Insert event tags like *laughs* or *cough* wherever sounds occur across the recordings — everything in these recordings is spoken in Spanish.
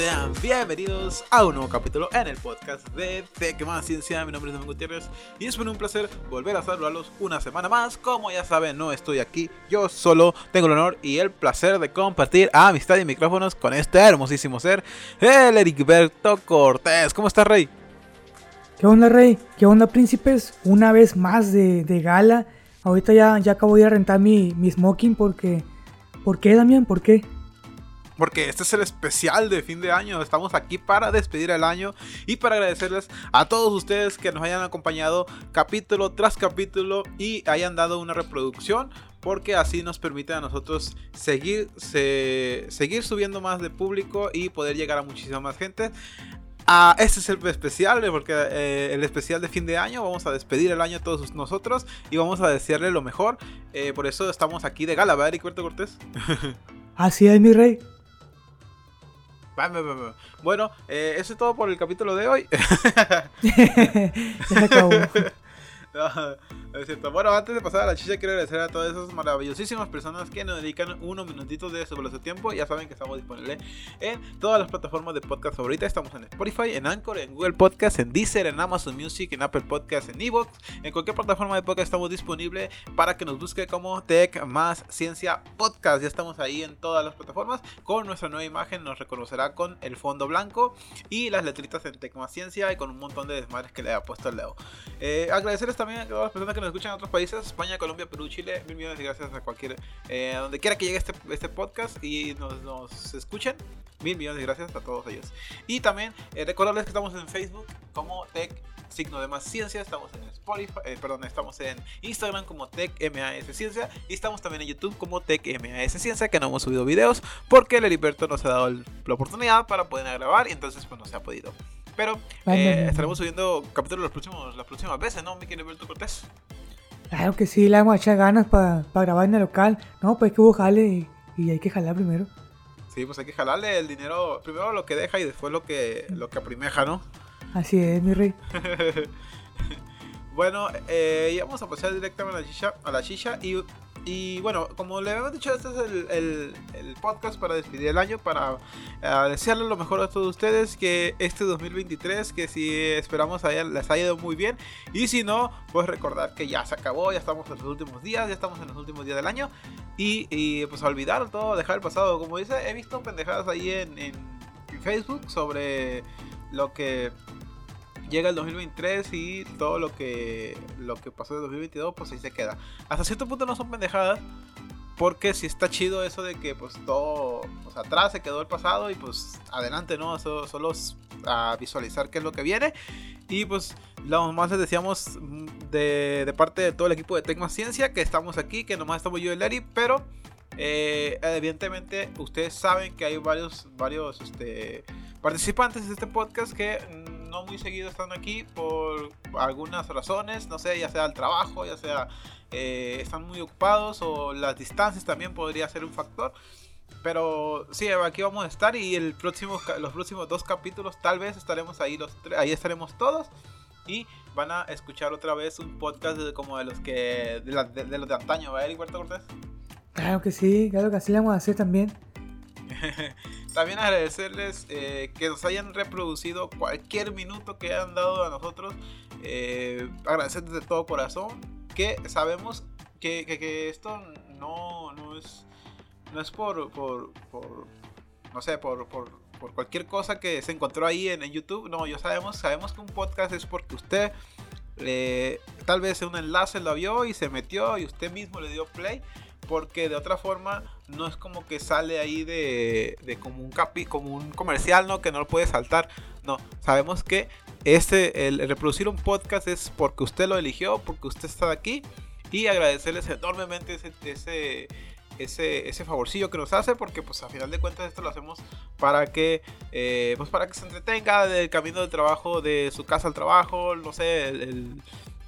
sean bienvenidos a un nuevo capítulo en el podcast de Más Ciencia. Mi nombre es Domingo Gutiérrez y es un placer volver a saludarlos una semana más. Como ya saben, no estoy aquí yo solo, tengo el honor y el placer de compartir amistad y micrófonos con este hermosísimo ser, el Ericberto Cortés. ¿Cómo estás, Rey? ¿Qué onda, Rey? ¿Qué onda, príncipes? Una vez más de, gala. Ahorita ya, ya acabo de rentar mi, mi smoking porque... ¿Por qué, Damián? ¿Por qué? Porque este es el especial de fin de año. Estamos aquí para despedir el año y para agradecerles a todos ustedes que nos hayan acompañado capítulo tras capítulo y hayan dado una reproducción. Porque así nos permite a nosotros seguir, seguir subiendo más de público y poder llegar a muchísima más gente. Ah, este es el especial, porque eh, el especial de fin de año. Vamos a despedir el año a todos nosotros y vamos a desearle lo mejor. Eh, por eso estamos aquí de gala, ¿verdad, Eric Cortés? Así es, mi rey. Bueno, eh, eso es todo por el capítulo de hoy. *laughs* *laughs* es cierto. Bueno, antes de pasar a la chicha, quiero agradecer a todas esas maravillosísimas personas que nos dedican unos minutitos de sobre su tiempo. Ya saben que estamos disponibles en todas las plataformas de podcast favoritas. Estamos en Spotify, en Anchor, en Google Podcast, en Deezer, en Amazon Music, en Apple Podcast, en Evox. En cualquier plataforma de podcast estamos disponibles para que nos busque como Tech Más Ciencia Podcast. Ya estamos ahí en todas las plataformas. Con nuestra nueva imagen nos reconocerá con el fondo blanco y las letritas en Tech Más Ciencia y con un montón de desmadres que le ha puesto el Leo. Eh, agradecerles también a todas las personas que nos escuchan en otros países, España, Colombia, Perú, Chile. Mil millones de gracias a cualquier, eh, donde quiera que llegue este, este podcast y nos, nos, escuchen. Mil millones de gracias a todos ellos. Y también eh, recordarles que estamos en Facebook como Tech signo de más ciencia, estamos en Spotify, eh, perdón, estamos en Instagram como Tech MAS Ciencia y estamos también en YouTube como Tech MAS Ciencia, que no hemos subido videos porque el Heriberto nos ha dado la oportunidad para poder grabar y entonces pues no se ha podido. Pero eh, estaremos subiendo capítulos los próximos, las próximas veces, ¿no, mi querido Alberto Cortés? Claro que sí, le vamos a echar ganas para grabar en el local. No, pues que hubo jale y, hay que jalar primero. Sí, pues hay que jalarle el dinero, primero lo que deja y después lo que, lo que aprimeja, ¿no? Así es, mi rey. *laughs* bueno, eh, vamos a pasar directamente a la chicha, a la chicha y y bueno, como le habíamos dicho, este es el, podcast para despedir el año, para uh, desearle lo mejor a todos ustedes, que este 2023, que si esperamos haya, les haya ido muy bien, y si no, pues recordar que ya se acabó, ya estamos en los últimos días, ya estamos en los últimos días del año, y, y pues olvidar todo, dejar el pasado, como dice, he visto pendejadas ahí en, en Facebook sobre lo que llega el 2023 y todo lo que lo que pasó en 2022 pues ahí se queda. Hasta cierto punto no son pendejadas porque si está chido eso de que pues todo pues, atrás se quedó el pasado y pues adelante, ¿no? Solo, solo a visualizar qué es lo que viene. Y pues lo más les decíamos de, de parte de todo el equipo de Tecma Ciencia que estamos aquí, que nomás estamos yo y Larry, pero eh, evidentemente ustedes saben que hay varios, varios este, participantes de este podcast que no muy seguido están aquí por algunas razones, no sé, ya sea el trabajo, ya sea eh, están muy ocupados o las distancias también podría ser un factor. Pero sí, aquí vamos a estar y el próximo, los próximos dos capítulos tal vez estaremos ahí, los ahí estaremos todos y van a escuchar otra vez un podcast como de los que de, los de antaño, ¿va, Eric Cortés? Claro que sí, claro que así lo vamos a hacer también. *laughs* También agradecerles eh, que nos hayan reproducido cualquier minuto que hayan dado a nosotros. Eh, agradecerles de todo corazón. Que sabemos que, esto no, no, es, no es por, por, no sé, por, por, cualquier cosa que se encontró ahí en, YouTube. No, yo sabemos, sabemos que un podcast es porque usted eh, tal vez un enlace lo vio y se metió y usted mismo le dio play porque de otra forma no es como que sale ahí de, como, un capi, como un comercial, ¿no? Que no lo puede saltar. No, sabemos que este, el, reproducir un podcast es porque usted lo eligió, porque usted está aquí y agradecerles enormemente ese, ese, ese, ese favorcillo que nos hace porque pues a final de cuentas esto lo hacemos para que eh, pues para que se entretenga del camino de trabajo de su casa al trabajo no sé el,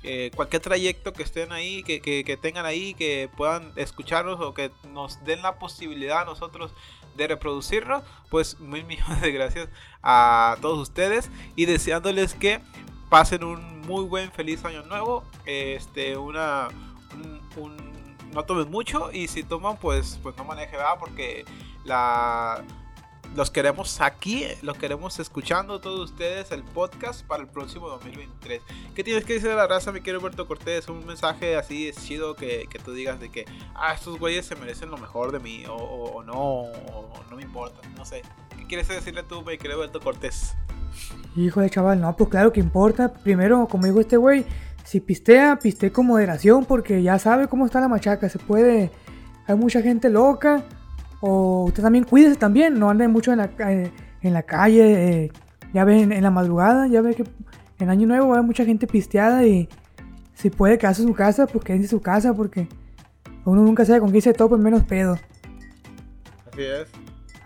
eh, cualquier trayecto que estén ahí, que, que, tengan ahí, que puedan escucharnos o que nos den la posibilidad a nosotros de reproducirnos, pues mil millones *laughs* de gracias a todos ustedes y deseándoles que pasen un muy buen feliz año nuevo, este, una, un, no tomen mucho y si toman, pues, pues no maneje, ¿verdad? Porque la los queremos aquí, los queremos escuchando todos ustedes el podcast para el próximo 2023. ¿Qué tienes que decir a la raza, mi querido Roberto Cortés? Un mensaje así chido que, que, tú digas de que, ah, estos güeyes se merecen lo mejor de mí, o, o, no, o no me importa, no sé. ¿Qué quieres decirle tú, mi querido Roberto Cortés? Hijo de chaval, no, pues claro que importa. Primero, como dijo este güey, si pistea, pistee con moderación, porque ya sabe cómo está la machaca, se puede... Hay mucha gente loca, o usted también cuídese también, no ande mucho en la, eh, en la calle. Eh, ya ve en, la madrugada, ya ve que en Año Nuevo hay mucha gente pisteada y si puede quedarse en su casa, pues quédense en su casa porque uno nunca sabe con quién se topa menos pedo. Así es.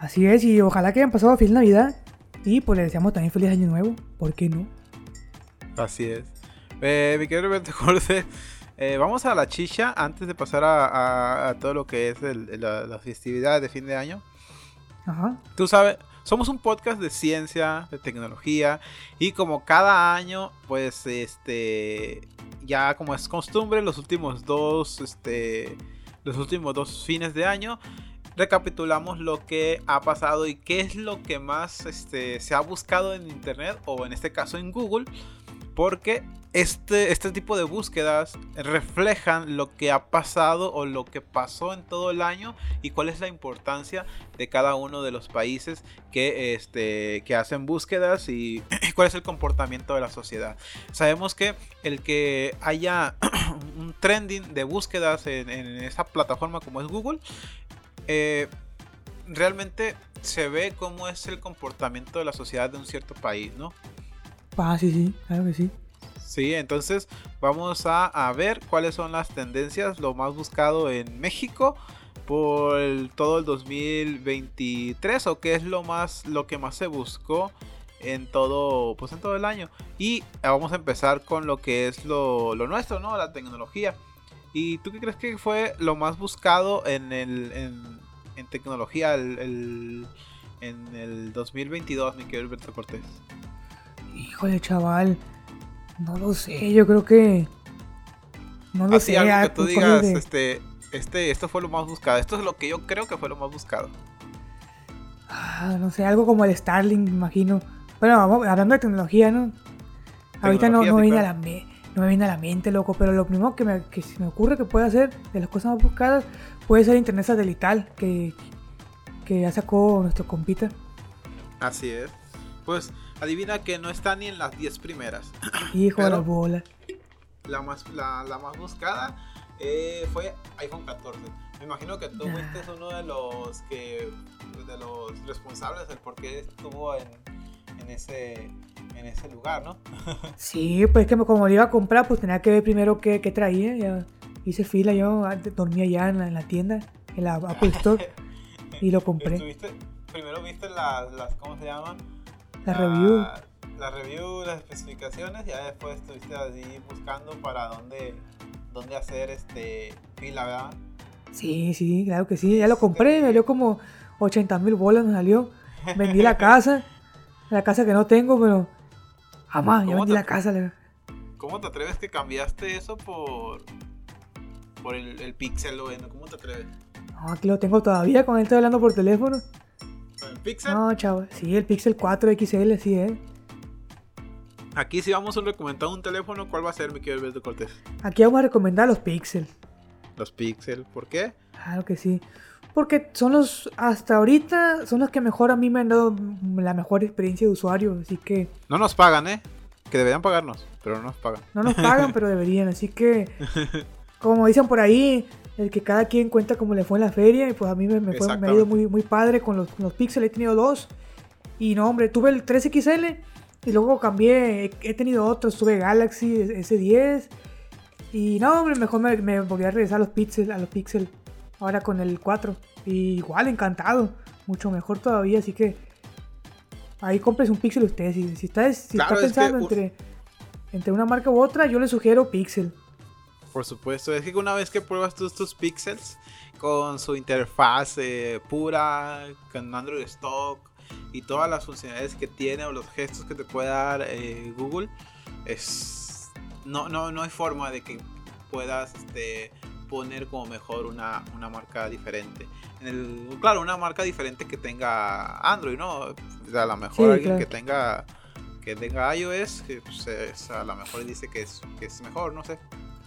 Así es, y ojalá que hayan pasado feliz Navidad. Y pues le deseamos también feliz Año Nuevo, ¿por qué no? Así es. Eh, mi querido Jorge, eh, vamos a la chicha antes de pasar a, todo lo que es la, festividad de fin de año. Ajá. Tú sabes, somos un podcast de ciencia, de tecnología y como cada año, pues este, ya como es costumbre, los últimos dos, este, los últimos dos fines de año recapitulamos lo que ha pasado y qué es lo que más este, se ha buscado en internet o en este caso en Google porque este, este tipo de búsquedas reflejan lo que ha pasado o lo que pasó en todo el año y cuál es la importancia de cada uno de los países que, este, que hacen búsquedas y *clears throat* cuál es el comportamiento de la sociedad. Sabemos que el que haya *clears throat* un trending de búsquedas en, esa plataforma como es Google, eh, realmente se ve cómo es el comportamiento de la sociedad de un cierto país, ¿no? Ah, sí, sí, claro que sí. Sí, entonces vamos a, ver cuáles son las tendencias, lo más buscado en México por todo el 2023 o qué es lo más lo que más se buscó en todo pues en todo el año. Y vamos a empezar con lo que es lo, nuestro no la tecnología. Y tú qué crees que fue lo más buscado en el en, tecnología en el 2022 mi querido Alberto Cortés Híjole, chaval. No lo sé, yo creo que. No lo sé. Algo que tú digas, este, este, esto fue lo más buscado. Esto es lo que yo creo que fue lo más buscado. Ah, no sé, algo como el Starlink, me imagino. Bueno, hablando de tecnología, ¿no? Ahorita no, no, viene a la no me viene a la mente, loco, pero lo primero que, me, que se me ocurre que puede hacer de las cosas más buscadas puede ser Internet satelital, que, que ya sacó nuestro compita. Así es. Pues Adivina que no está ni en las 10 primeras. *clears throat* Hijo de la bola. La más, la, más buscada eh, fue iPhone 14. Me imagino que tú fuiste uno de los que de los responsables del por qué estuvo en, en ese en ese lugar, ¿no? *laughs* sí, pues que como lo iba a comprar, pues tenía que ver primero qué, qué traía. Ya hice fila, yo dormía ya en la, tienda, en la Apple Store, *laughs* y lo compré. primero viste las, las, ¿cómo se llaman? La, review. La review, las especificaciones, ya después estuviste ahí buscando para dónde, dónde hacer este fila, ¿verdad? Sí, sí, claro que sí. Ya lo compré, me salió como 80 mil bolas, me salió. Vendí la *laughs* casa, la casa que no tengo, pero jamás, ya vendí la casa. ¿Cómo te atreves que cambiaste eso por, por el, el Pixel? ¿Cómo te atreves? No, aquí lo tengo todavía, con él estoy hablando por teléfono. ¿El Pixel? No, chavo. Sí, el Pixel 4 XL, sí es. Aquí si vamos a recomendar un teléfono, ¿cuál va a ser, mi querido Alberto Cortés? Aquí vamos a recomendar los Pixel. Los Pixel, ¿por qué? Claro que sí. Porque son los, hasta ahorita, son los que mejor a mí me han dado la mejor experiencia de usuario, así que... No nos pagan, ¿eh? Que deberían pagarnos, pero no nos pagan. No nos pagan, *laughs* pero deberían, así que... *laughs* Como dicen por ahí, el que cada quien cuenta cómo le fue en la feria. Y pues a mí me, fue, ha ido muy, muy padre con los, los Pixel. He tenido dos. Y no, hombre, tuve el 3XL. Y luego cambié. He, tenido otros. Tuve Galaxy S10. Y no, hombre, mejor me, volví a regresar a los Pixel. A los Pixel. Ahora con el 4. Y igual, encantado. Mucho mejor todavía. Así que. Ahí compres un Pixel ustedes. Si, si, está, si está pensando entre, entre una marca u otra, yo le sugiero Pixel. Por supuesto, es que una vez que pruebas tus, tus pixels con su interfaz eh, pura, con Android Stock y todas las funcionalidades que tiene o los gestos que te puede dar eh, Google, es no, no, no hay forma de que puedas este, poner como mejor una, una marca diferente. En el, claro, una marca diferente que tenga Android, ¿no? O sea, a lo mejor alguien que tenga que tenga iOS, que pues, a lo mejor dice que es, que es mejor, no sé.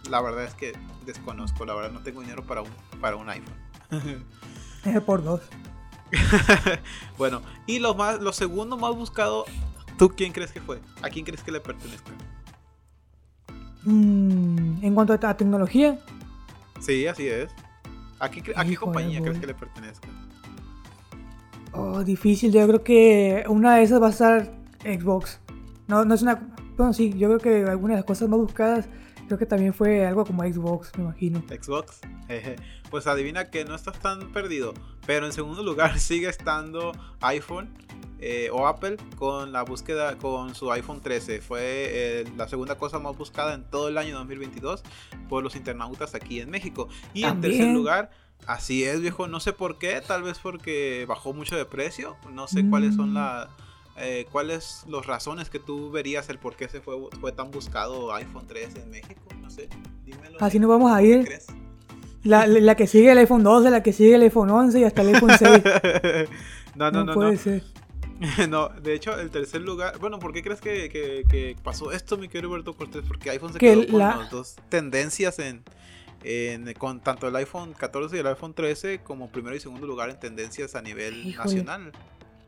La verdad es que desconozco, la verdad no tengo dinero para un, para un iPhone. *laughs* por dos. *laughs* bueno, y lo, más, lo segundo más buscado, ¿tú quién crees que fue? ¿A quién crees que le pertenezca? Mm, en cuanto a tecnología. Sí, así es. ¿A qué, compañía crees que le pertenezca? Oh, difícil. Yo creo que una de esas va a ser Xbox. No, no es una. Bueno, sí, yo creo que alguna de las cosas más buscadas Creo que también fue algo como Xbox, me imagino. Xbox. pues adivina que no estás tan perdido. Pero en segundo lugar *laughs* sigue estando iPhone eh, o Apple con la búsqueda con su iPhone 13. Fue eh, la segunda cosa más buscada en todo el año 2022 por los internautas aquí en México. Y en tercer lugar, así es, viejo. No sé por qué. Tal vez porque bajó mucho de precio. No sé cuáles son mm. las eh, ¿cuáles las razones que tú verías el por qué se fue, fue tan buscado iPhone 3 en México? No sé, dímelo. Así nos vamos a ir. La, la, que sigue el iPhone 12, la que sigue el iPhone 11 y hasta el iPhone 6. *laughs* no, no, no. No puede ser. *laughs* no, de hecho, el tercer lugar. Bueno, ¿por qué crees que, que, pasó esto, mi querido Roberto Cortés? Porque iPhone se quedó con las dos tendencias en, en, con tanto el iPhone 14 y el iPhone 13 como primero y segundo lugar en tendencias a nivel nacional.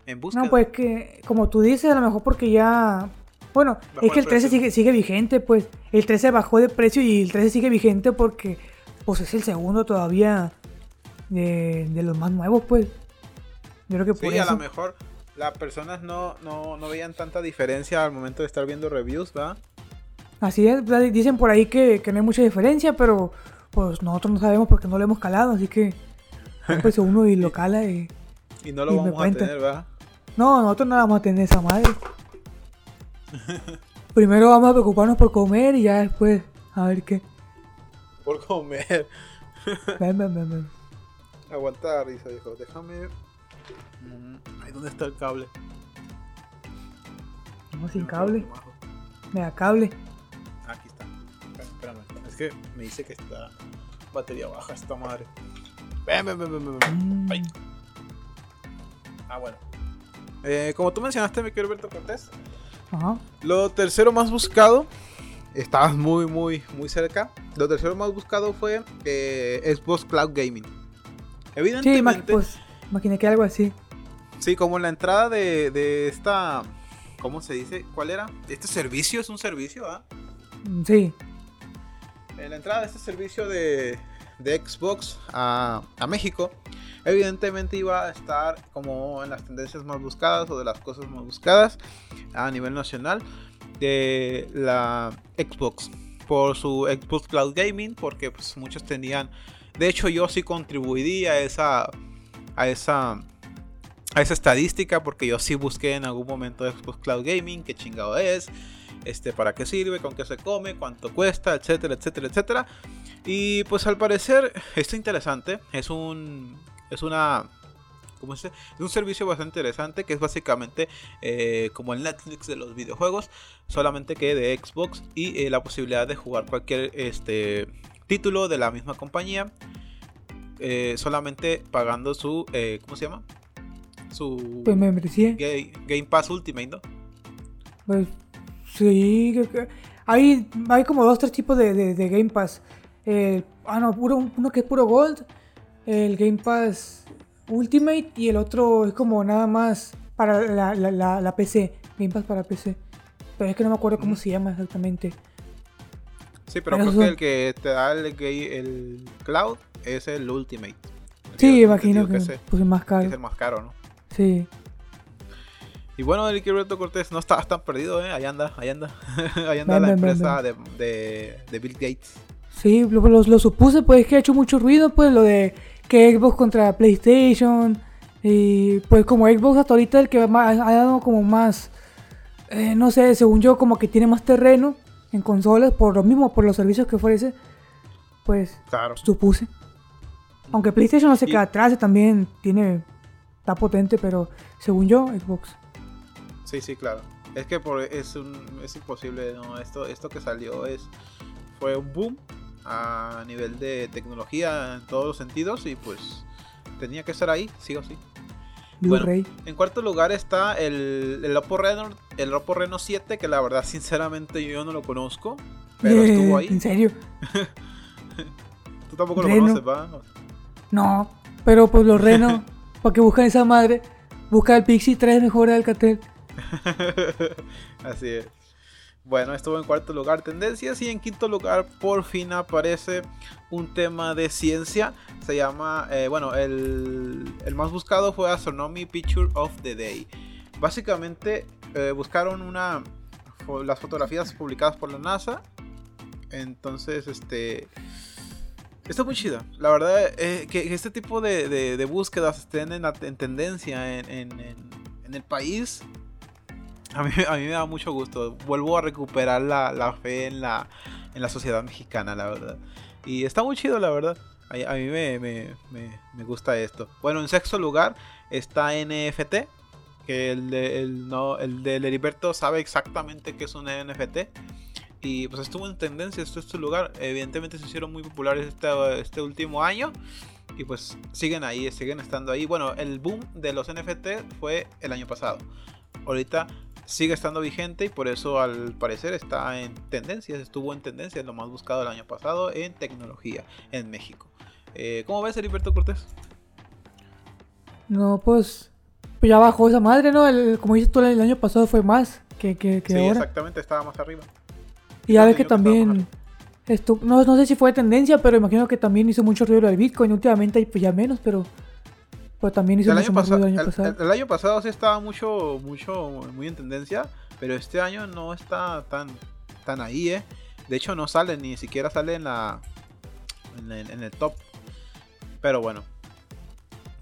No, pues que, como tú dices, a lo mejor porque ya. Bueno, es que el 13 sigue, sigue vigente, pues. El 13 bajó de precio y el 13 sigue vigente porque, pues, es el segundo todavía de, los más nuevos, pues. Yo creo que por sí, a lo mejor las personas no, no, no veían tanta diferencia al momento de estar viendo reviews, ¿va? Así es, dicen por ahí que, que no hay mucha diferencia, pero pues nosotros no sabemos porque no lo hemos calado, así que *laughs* pues uno y lo cala y, y no lo vamos a tener, ¿verdad? No, nosotros no vamos a tener esa madre. *laughs* Primero vamos a preocuparnos por comer y ya después a ver qué. Por comer. *laughs* ven, ven, ven, ven. Aguantar, risa, dijo. Déjame. Mm, ahí dónde está el cable. No, sin cable. Me da cable. Aquí está. Espérame, Es que me dice que está batería baja esta madre. Ven, ven, ven, ven, ven. Mm. Ah, bueno. Eh, como tú mencionaste, mi querido Alberto Cortés, lo tercero más buscado, estabas muy, muy, muy cerca. Lo tercero más buscado fue eh, Xbox Cloud Gaming. Evidentemente. Sí, pues, imaginé que algo así. Sí, como la entrada de, esta. ¿Cómo se dice? ¿Cuál era? Este servicio es un servicio, ¿ah? Sí. En la entrada de este servicio de, de Xbox a, a México evidentemente iba a estar como en las tendencias más buscadas o de las cosas más buscadas a nivel nacional de la Xbox por su Xbox Cloud Gaming porque pues muchos tenían de hecho yo sí contribuiría a esa a esa a esa estadística porque yo sí busqué en algún momento Xbox Cloud Gaming qué chingado es este para qué sirve con qué se come cuánto cuesta etcétera etcétera etcétera. Y pues al parecer esto interesante es un es una ¿cómo se Es un servicio bastante interesante que es básicamente eh, como el Netflix de los videojuegos, solamente que de Xbox y eh, la posibilidad de jugar cualquier este, título de la misma compañía, eh, solamente pagando su, ¿cómo se llama? Su pues membresía. Game, Pass Ultimate, ¿no? Pues sí, hay, hay como dos, tres tipos de, Game Pass. ah, no, puro, uno que es puro Gold el Game Pass Ultimate y el otro es como nada más para la, PC, Game Pass para PC. Pero es que no me acuerdo cómo se llama exactamente. Sí, pero, creo que el que te da el, el, cloud es el Ultimate. sí, imagino que, es, pues, más caro. es el más caro, ¿no? Sí. Y bueno, el Roberto Cortés no está tan perdido, ¿eh? Ahí anda, ahí anda. *laughs* ahí anda la empresa De, de, Bill Gates. Sí, lo, lo, supuse, pues es que ha hecho mucho ruido, pues lo de que Xbox contra PlayStation. Y pues como Xbox hasta ahorita el que ha dado como más, eh, no sé, según yo como que tiene más terreno en consolas por lo mismo, por los servicios que ofrece, pues claro. supuse. Aunque PlayStation no se queda atrás, también tiene, está potente, pero según yo, Xbox. Sí, sí, claro. Es que por, es, un, es imposible, ¿no? Esto, esto que salió es, fue un boom a nivel de tecnología en todos los sentidos y pues tenía que estar ahí, sí o sí. Bueno, en cuarto lugar está el, el, Oppo Reno, el Oppo Reno 7, que la verdad sinceramente yo no lo conozco, pero estuvo ahí. ¿En serio? *laughs* Tú tampoco lo conoces, ¿va? No, pero pues los Reno, *laughs* para que buscan esa madre, busca el Pixie 3 mejor de Alcatel. *laughs* Así es. Bueno, estuvo en cuarto lugar tendencias y en quinto lugar por fin aparece un tema de ciencia. Se llama, eh, bueno, el, más buscado fue Astronomy Picture of the Day. Básicamente eh, buscaron una, las fotografías publicadas por la NASA. Entonces, este... Está muy chido. La verdad, eh, que, este tipo de, de, búsquedas estén en, en tendencia en, en, en el país *laughs* a mí, a mí, me da mucho gusto. Vuelvo a recuperar la, la fe en la, en la sociedad mexicana, la verdad. Y está muy chido, la verdad. A, mí me, me, me, gusta esto. Bueno, en sexto lugar está NFT. Que el de, el, no, el de Heriberto sabe exactamente qué es un NFT. Y pues estuvo en tendencia esto este lugar. Evidentemente se hicieron muy populares este, este último año. Y pues siguen ahí, siguen estando ahí. Bueno, el boom de los NFT fue el año pasado. Ahorita sigue estando vigente y por eso al parecer está en tendencias, estuvo en tendencia, lo más buscado el año pasado en tecnología en México. Eh, ¿Cómo ves, Heriberto Cortés? No, pues, pues, ya bajó esa madre, ¿no? como dices tú, el año pasado fue más que, que, sí, exactamente, estaba más arriba. Y ya ves que también... Esto, no, no sé si fue tendencia, pero imagino que también hizo mucho ruido el Bitcoin. Últimamente pues ya menos, pero pues también hizo el año, pasado, el año pasado. El, año pasado sí estaba mucho, mucho, muy en tendencia, pero este año no está tan, tan ahí, ¿eh? De hecho no sale, ni siquiera sale en la, en el, top. Pero bueno.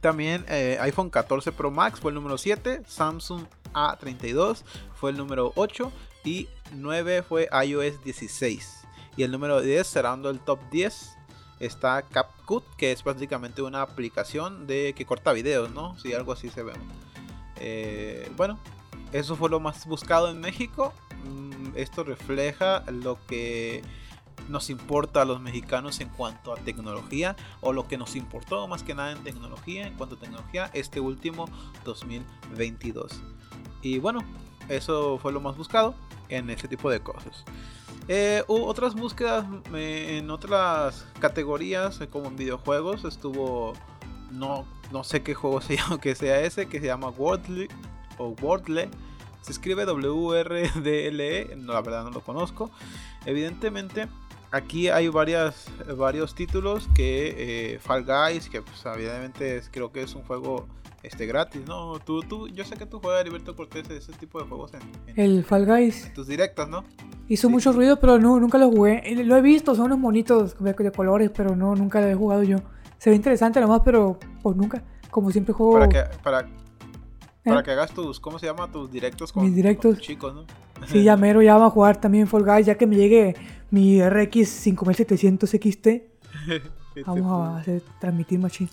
También eh, iPhone 14 Pro Max fue el número 7, Samsung A32 fue el número 8 y 9 fue iOS 16. Y el número 10 cerrando el top 10 está CapCut, que es básicamente una aplicación de que corta videos, ¿no? Si algo así se ve. Eh, bueno, eso fue lo más buscado en México. Mm, esto refleja lo que nos importa a los mexicanos en cuanto a tecnología o lo que nos importó más que nada en tecnología, en cuanto a tecnología, este último 2022. Y bueno, eso fue lo más buscado en ese tipo de cosas. Eh, otras búsquedas eh, en otras categorías, eh, como en videojuegos, estuvo. No, no sé qué juego *laughs* se llama, que sea ese, que se llama Wordle o Wordle. Se escribe W-R-D-L-E, no, la verdad no lo conozco. Evidentemente, aquí hay varios títulos que eh, Fall Guys, que pues, evidentemente creo que es un juego este gratis, ¿no? Tú, tú, yo sé que tú juegas Heriberto Cortés ese tipo de juegos en, el Fall Guys. tus directas, ¿no? Hizo mucho ruido, pero no, nunca lo jugué. Eh, lo he visto, son unos monitos de, colores, pero no, nunca lo he jugado yo. Se ve interesante nomás, pero pues nunca. Como siempre juego. Para que, para, para ¿Eh? que hagas tus, ¿cómo se llama? Tus directos con, Mis directos. tus chicos, ¿no? Sí, ya *laughs* mero, ya vamos a jugar también Fall Guys, ya que me llegue mi RX 5700 XT. vamos a hacer, transmitir machín.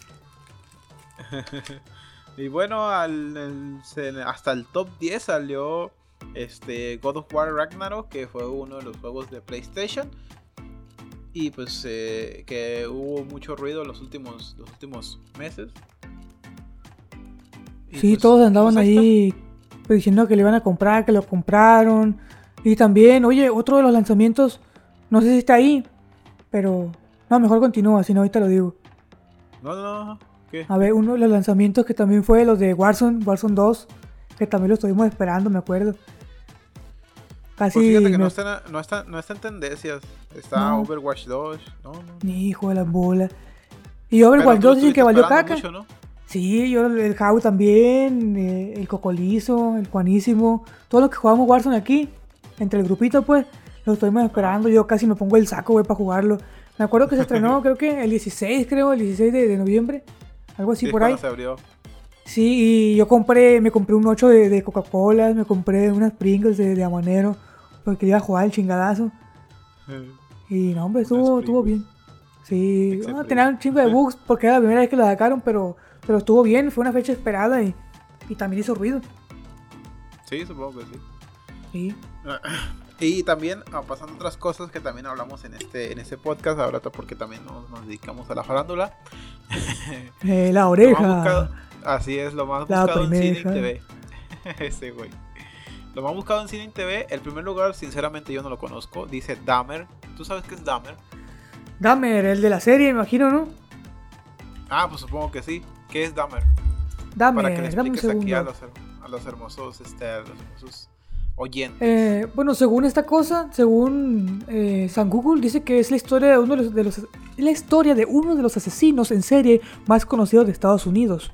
*laughs* Y bueno, al, hasta el top 10 salió este God of War Ragnarok, que fue uno de los juegos de PlayStation. Y pues eh, que hubo mucho ruido los últimos, los últimos meses. sí, pues, todos andaban pues, ahí diciendo que le iban a comprar, que lo compraron. Y también, oye, otro de los lanzamientos, no sé si está ahí, pero no, mejor continúa, si no ahorita lo digo. No, no, no. A ver, uno de los lanzamientos que también fue los de Warzone, Warzone 2, que también lo estuvimos esperando, me acuerdo. Casi. Pues fíjate que no, está, no, está, no está en tendencias. Está Overwatch 2. No, no. Ni hijo de la bola. Y Overwatch 2 el que valió caca. Sí, yo el Jau también, eh, el Cocolizo, el Juanísimo, todos los que jugamos Warzone aquí, entre el grupito, pues, lo estuvimos esperando. Yo casi me pongo el saco, güey, para jugarlo. Me acuerdo que se estrenó, *laughs* creo que el 16, creo, el 16 de, de noviembre. Algo así por ahí. Se abrió. Sí, y yo compré, me compré un 8 de, Coca-Cola, me compré unas Pringles de, de Amanero, porque iba a jugar el chingadazo. y no, hombre, estuvo, estuvo bien. Sí, tenía un chingo de bugs porque era la primera vez que la sacaron, pero, pero estuvo bien, fue una fecha esperada y, y también hizo ruido. Sí, supongo que sí. Sí. *clears throat* *laughs* Y también ah, pasando otras cosas que también hablamos en este, en este podcast, ahora porque también nos, dedicamos a la farándula. *laughs* Eh, la oreja. así es, lo más buscado en cine y TV. *laughs* Ese güey. Lo más buscado en cine y TV, el primer lugar, sinceramente yo no lo conozco, dice Dahmer. ¿Tú sabes qué es Dahmer? Dahmer, el de la serie, imagino, ¿no? Ah, pues supongo que sí. ¿Qué es Dahmer? Dahmer, Para que le expliques aquí a los, a los hermosos, este, a los hermosos oyentes. Eh, bueno, según esta cosa, según eh, San Google, dice que es la historia de uno de los, la historia de uno de los asesinos en serie más conocidos de Estados Unidos.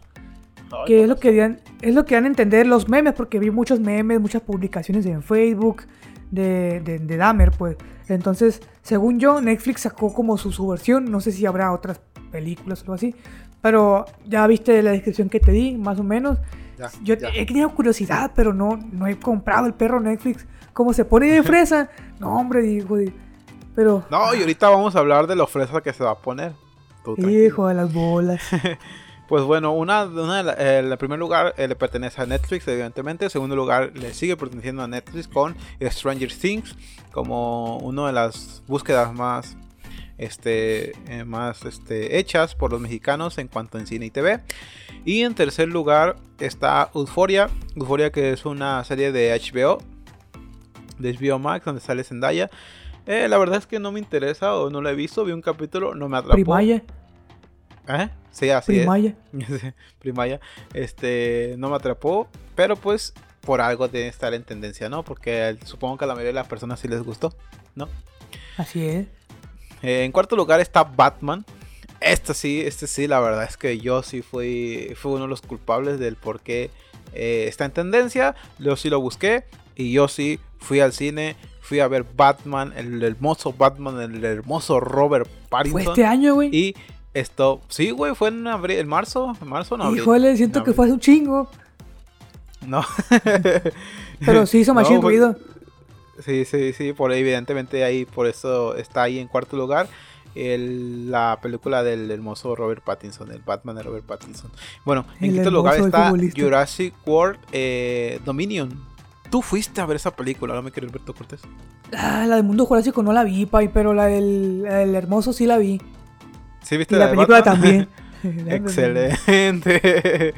que es lo que, dan, es lo que dan a entender los memes, porque vi muchos memes, muchas publicaciones en Facebook de, de, de Dahmer, pues. Entonces, según yo, Netflix sacó como su, su versión, no sé si habrá otras películas o algo así, pero ya viste la descripción que te di, más o menos. Yo he tenido curiosidad, pero no, no he comprado el perro Netflix. Como se pone de *laughs* fresa, no, hombre, digo, pero... No, y ahorita vamos a hablar de lo fresa que se va a poner. Hijo de las bolas. *laughs* pues bueno, una, una el primer lugar eh, le pertenece a Netflix, evidentemente. El segundo lugar le sigue perteneciendo a Netflix con Stranger Things, como una de las búsquedas más este, eh, más este, hechas por los mexicanos en cuanto en cine y TV. Y en tercer lugar está Euphoria, Euphoria que es una serie de HBO, de HBO Max, donde sale Zendaya. Eh, la verdad es que no me interesa o no la he visto, vi un capítulo, no me atrapó. Primaya. ¿Eh? Sí, así Primaya. Primaya. *laughs* Este, no me atrapó, pero pues por algo debe estar en tendencia, ¿no? Porque supongo que a la mayoría de las personas sí les gustó, ¿no? Así es. Eh, en cuarto lugar está Batman. Este sí, este sí, la verdad es que yo sí fui, fui uno de los culpables del por qué eh, está en tendencia. Yo sí lo busqué y yo sí fui al cine, fui a ver Batman, el hermoso Batman, el hermoso Robert Pattinson. ¿Fue este año, güey? Y esto, sí, güey, fue en abril, en marzo, en marzo, no. Híjole, siento que fue hace un chingo. No. *laughs* Pero sí hizo más ruido. Sí, sí, sí, por evidentemente ahí, por eso está ahí en cuarto lugar. La película del hermoso Robert Pattinson, el Batman de Robert Pattinson. Bueno, en quinto lugar está Jurassic World eh, Dominion. Tú fuiste a ver esa película, ¿no me quieres Alberto Cortés? Ah, la del mundo jurásico no la vi, pai, pero la del, hermoso sí la vi. ¿Sí viste *laughs* *laughs* la, película también. Excelente.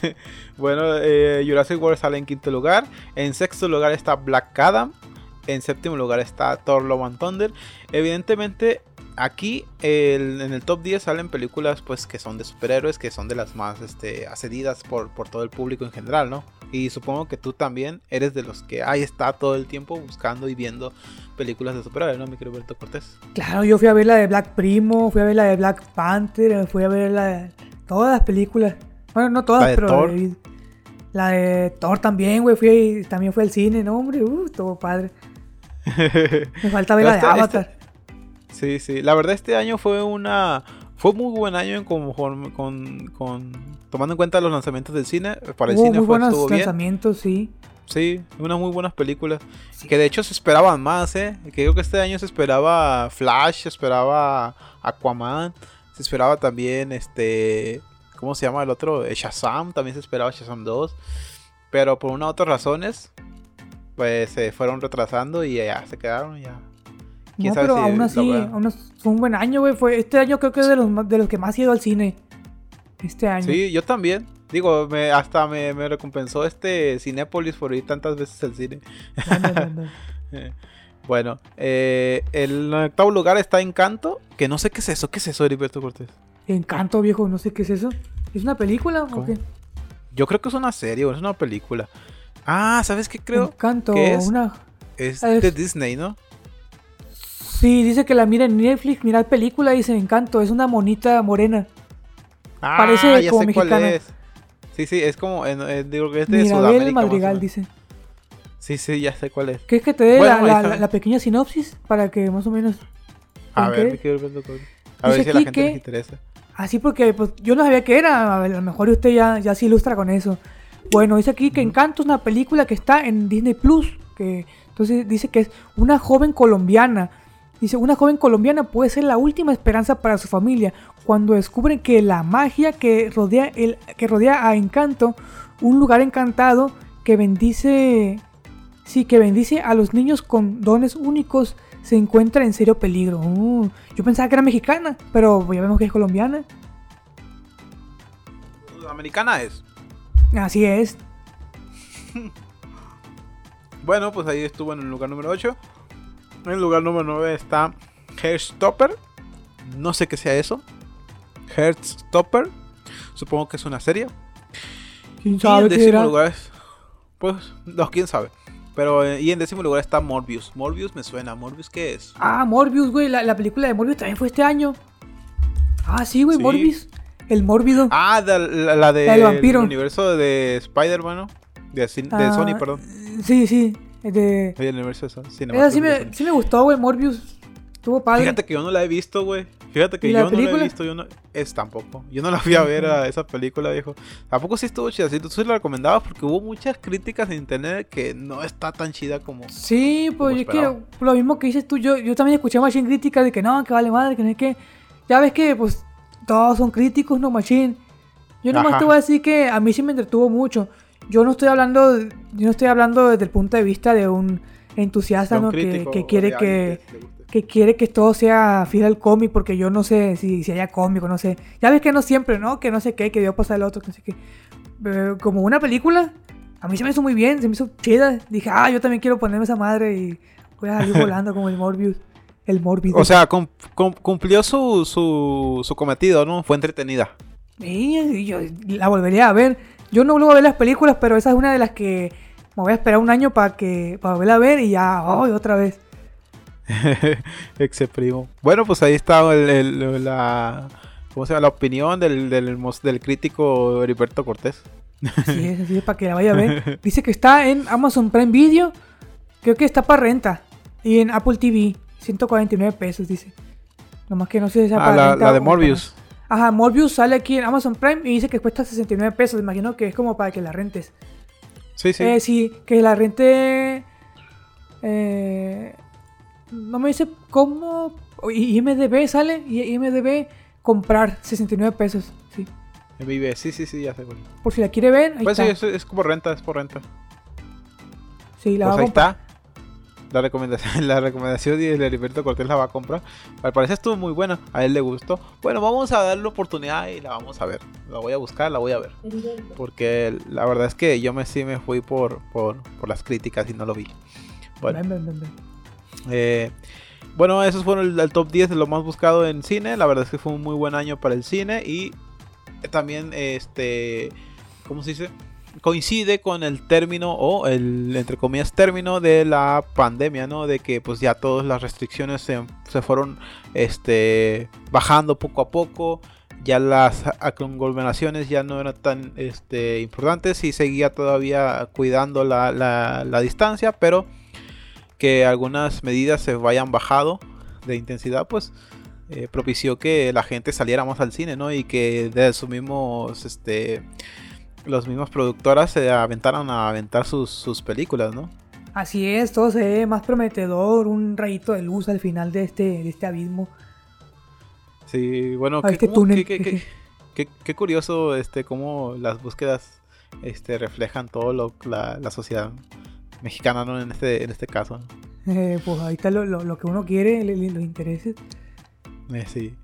*laughs* bueno, eh, Jurassic World sale en quinto lugar. En sexto lugar está Black Adam. En séptimo lugar está Thor Love and Thunder. Evidentemente, aquí en el top 10 salen películas pues que son de superhéroes, que son de las más este, accedidas por, por todo el público en general, ¿no? Y supongo que tú también eres de los que ahí está todo el tiempo buscando y viendo películas de superhéroes, ¿no, mi querido Roberto Cortés? Claro, yo fui a ver la de Black Primo, fui a ver la de Black Panther, fui a ver la de todas las películas. Bueno, no todas, pero la de Thor también, güey, fui también fue al cine, no, hombre, uh, todo padre. *laughs* Me falta ver la de este, Avatar. Sí, sí, la verdad este año fue una fue muy buen año en con, con, tomando en cuenta los lanzamientos del cine, para el cine muy buenos lanzamientos, sí. Sí, unas muy buenas películas. Que de hecho se esperaban más, ¿eh? Que creo que este año se esperaba Flash, se esperaba Aquaman, se esperaba también este. ¿Cómo se llama el otro? Eh, Shazam, también se esperaba Shazam 2. Pero por una u otras razones, pues se fueron retrasando y ya se quedaron ya. No, pero aún así, fue un buen año, güey. Fue, este año creo que es de los, de los que más he ido al cine. Este año. Sí, yo también. Digo, me, hasta me, recompensó este Cinépolis por ir tantas veces al cine. *laughs* Eh, bueno, eh, el octavo lugar está Encanto, que no sé qué es eso. ¿Qué es eso, Heriberto Cortés? Encanto, viejo, no sé qué es eso. ¿Es una película o qué? Yo creo que es una serie o es una película. Ah, ¿sabes qué creo? Encanto, es? una... Es de Disney, ¿no? Sí, dice que la mira en Netflix, mira película, dice Encanto, es una monita morena. Ah, Parece como mexicana. Sí, sí, es como, eh, digo que es de Mirabel Madrigal, dice. Sí, sí, ya sé cuál es. ¿Quieres que te dé la, pequeña sinopsis para que más o menos... A ver, quiero A ver si a la gente les interesa. Así porque pues, yo no sabía qué era, a lo mejor usted ya, ya se ilustra con eso. Bueno, dice aquí que Encanto es una película que está en Disney Plus, que entonces dice que es una joven colombiana Dice, una joven colombiana puede ser la última esperanza para su familia cuando descubren que la magia que rodea, el, que rodea a Encanto, un lugar encantado que bendice Sí, que bendice a los niños con dones únicos se encuentra en serio peligro. Uh, yo pensaba que era mexicana, pero ya vemos que es colombiana. Americana es. Así es. *laughs* bueno, pues ahí estuvo en el lugar número 8. En el lugar número 9 está Heartstopper. No sé qué sea eso. Heartstopper. Supongo que es una serie. ¿Quién sabe? Y en décimo lugar es. Pues, no, quién sabe. Pero, eh, y en décimo lugar está Morbius. Morbius me suena. ¿Morbius qué es? Ah, Morbius, güey. La, película de Morbius también fue este año. Ah, sí, güey, Morbius. El mórbido. Ah, la, de. El universo de Spider-Man, ¿no? De, ah, Sony, perdón. Sí, sí. De... el universo de Sony. sí, me, sí me gustó, güey, Morbius. Estuvo padre. Fíjate que yo no la he visto, güey. Fíjate que yo no la he visto, yo no. Es tampoco. Yo no la fui a ver a esa película, viejo. Tampoco sí estuvo chida. Sí, tú sí la recomendabas porque hubo muchas críticas en internet que no está tan chida como. Sí, pues es que lo mismo que dices tú, yo, yo también escuché más críticas de que no, que vale madre, que no es que. Ya ves que, pues, todos son críticos, no machine. Yo nomás te voy a decir que a mí sí me entretuvo mucho. Yo no estoy hablando, yo no estoy hablando desde el punto de vista de un entusiasta, ¿no? Que, que, quiere que, que quiere que todo sea fiel al cómic, porque yo no sé si, si haya cómic o no sé. Ya ves que no siempre, ¿no? Que no sé qué, que dio pasar el otro, que no sé qué. como una película, a mí se me hizo muy bien, se me hizo chida. Dije, ah, yo también quiero ponerme esa madre y voy a salir *laughs* volando como el Morbius. El Morbius. O sea, cumplió su, su, su, cometido, ¿no? Fue entretenida. Sí, yo la volvería a ver. Yo no vuelvo a ver las películas, pero esa es una de las que me voy a esperar un año para que para volverla a ver y ya, oh, otra vez. *laughs* Exe primo. Bueno, pues ahí está la, ¿cómo se llama? la opinión del, del, del crítico Heriberto Cortés. Sí, es así, para que la vaya a ver. *laughs* Dice que está en Amazon Prime Video. Creo que está para renta. Y en Apple TV. 149 pesos, dice. Nomás que no sé si es ah, la, la de Morbius. Ajá, Morbius sale aquí en Amazon Prime y dice que cuesta 69 pesos. Imagino que es como para que la rentes. Sí, sí. Eh, sí, que la rente. Eh, no me dice cómo. IMDB sale. IMDB comprar 69 pesos. Sí. Vive, sí, sí, sí, ya sé. Por si la quiere ver. pues sí, es, como renta, es por renta. Sí, la pues ahí está la recomendación, *laughs* la recomendación de Heriberto Cortés la va a comprar. Al parecer estuvo muy buena, a él le gustó. Bueno, vamos a darle oportunidad y la vamos a ver. La voy a buscar, la voy a ver. Porque la verdad es que yo me sí me fui por, por, las críticas y no lo vi. Bueno, eh, bueno esos fueron el, top 10 de lo más buscado en cine. La verdad es que fue un muy buen año para el cine y también este, ¿cómo se dice? Coincide con el término o el entre comillas término de la pandemia, ¿no? De que pues ya todas las restricciones se, fueron este, bajando poco a poco, ya las conglomeraciones ya no eran tan este, importantes y seguía todavía cuidando la, la, distancia, pero que algunas medidas se vayan bajado de intensidad, pues eh, propició que la gente saliera más al cine, ¿no? Y que de sus mismos este, los mismos productoras se aventaron a aventar sus, películas, ¿no? Así es, todo se ve más prometedor, un rayito de luz al final de este, de este abismo. Sí, bueno, qué, este qué, curioso este cómo las búsquedas este reflejan todo lo la, la sociedad mexicana ¿no? en este en este caso. *laughs* Eh, pues ahí está lo, lo, que uno quiere, los intereses. Eh, sí.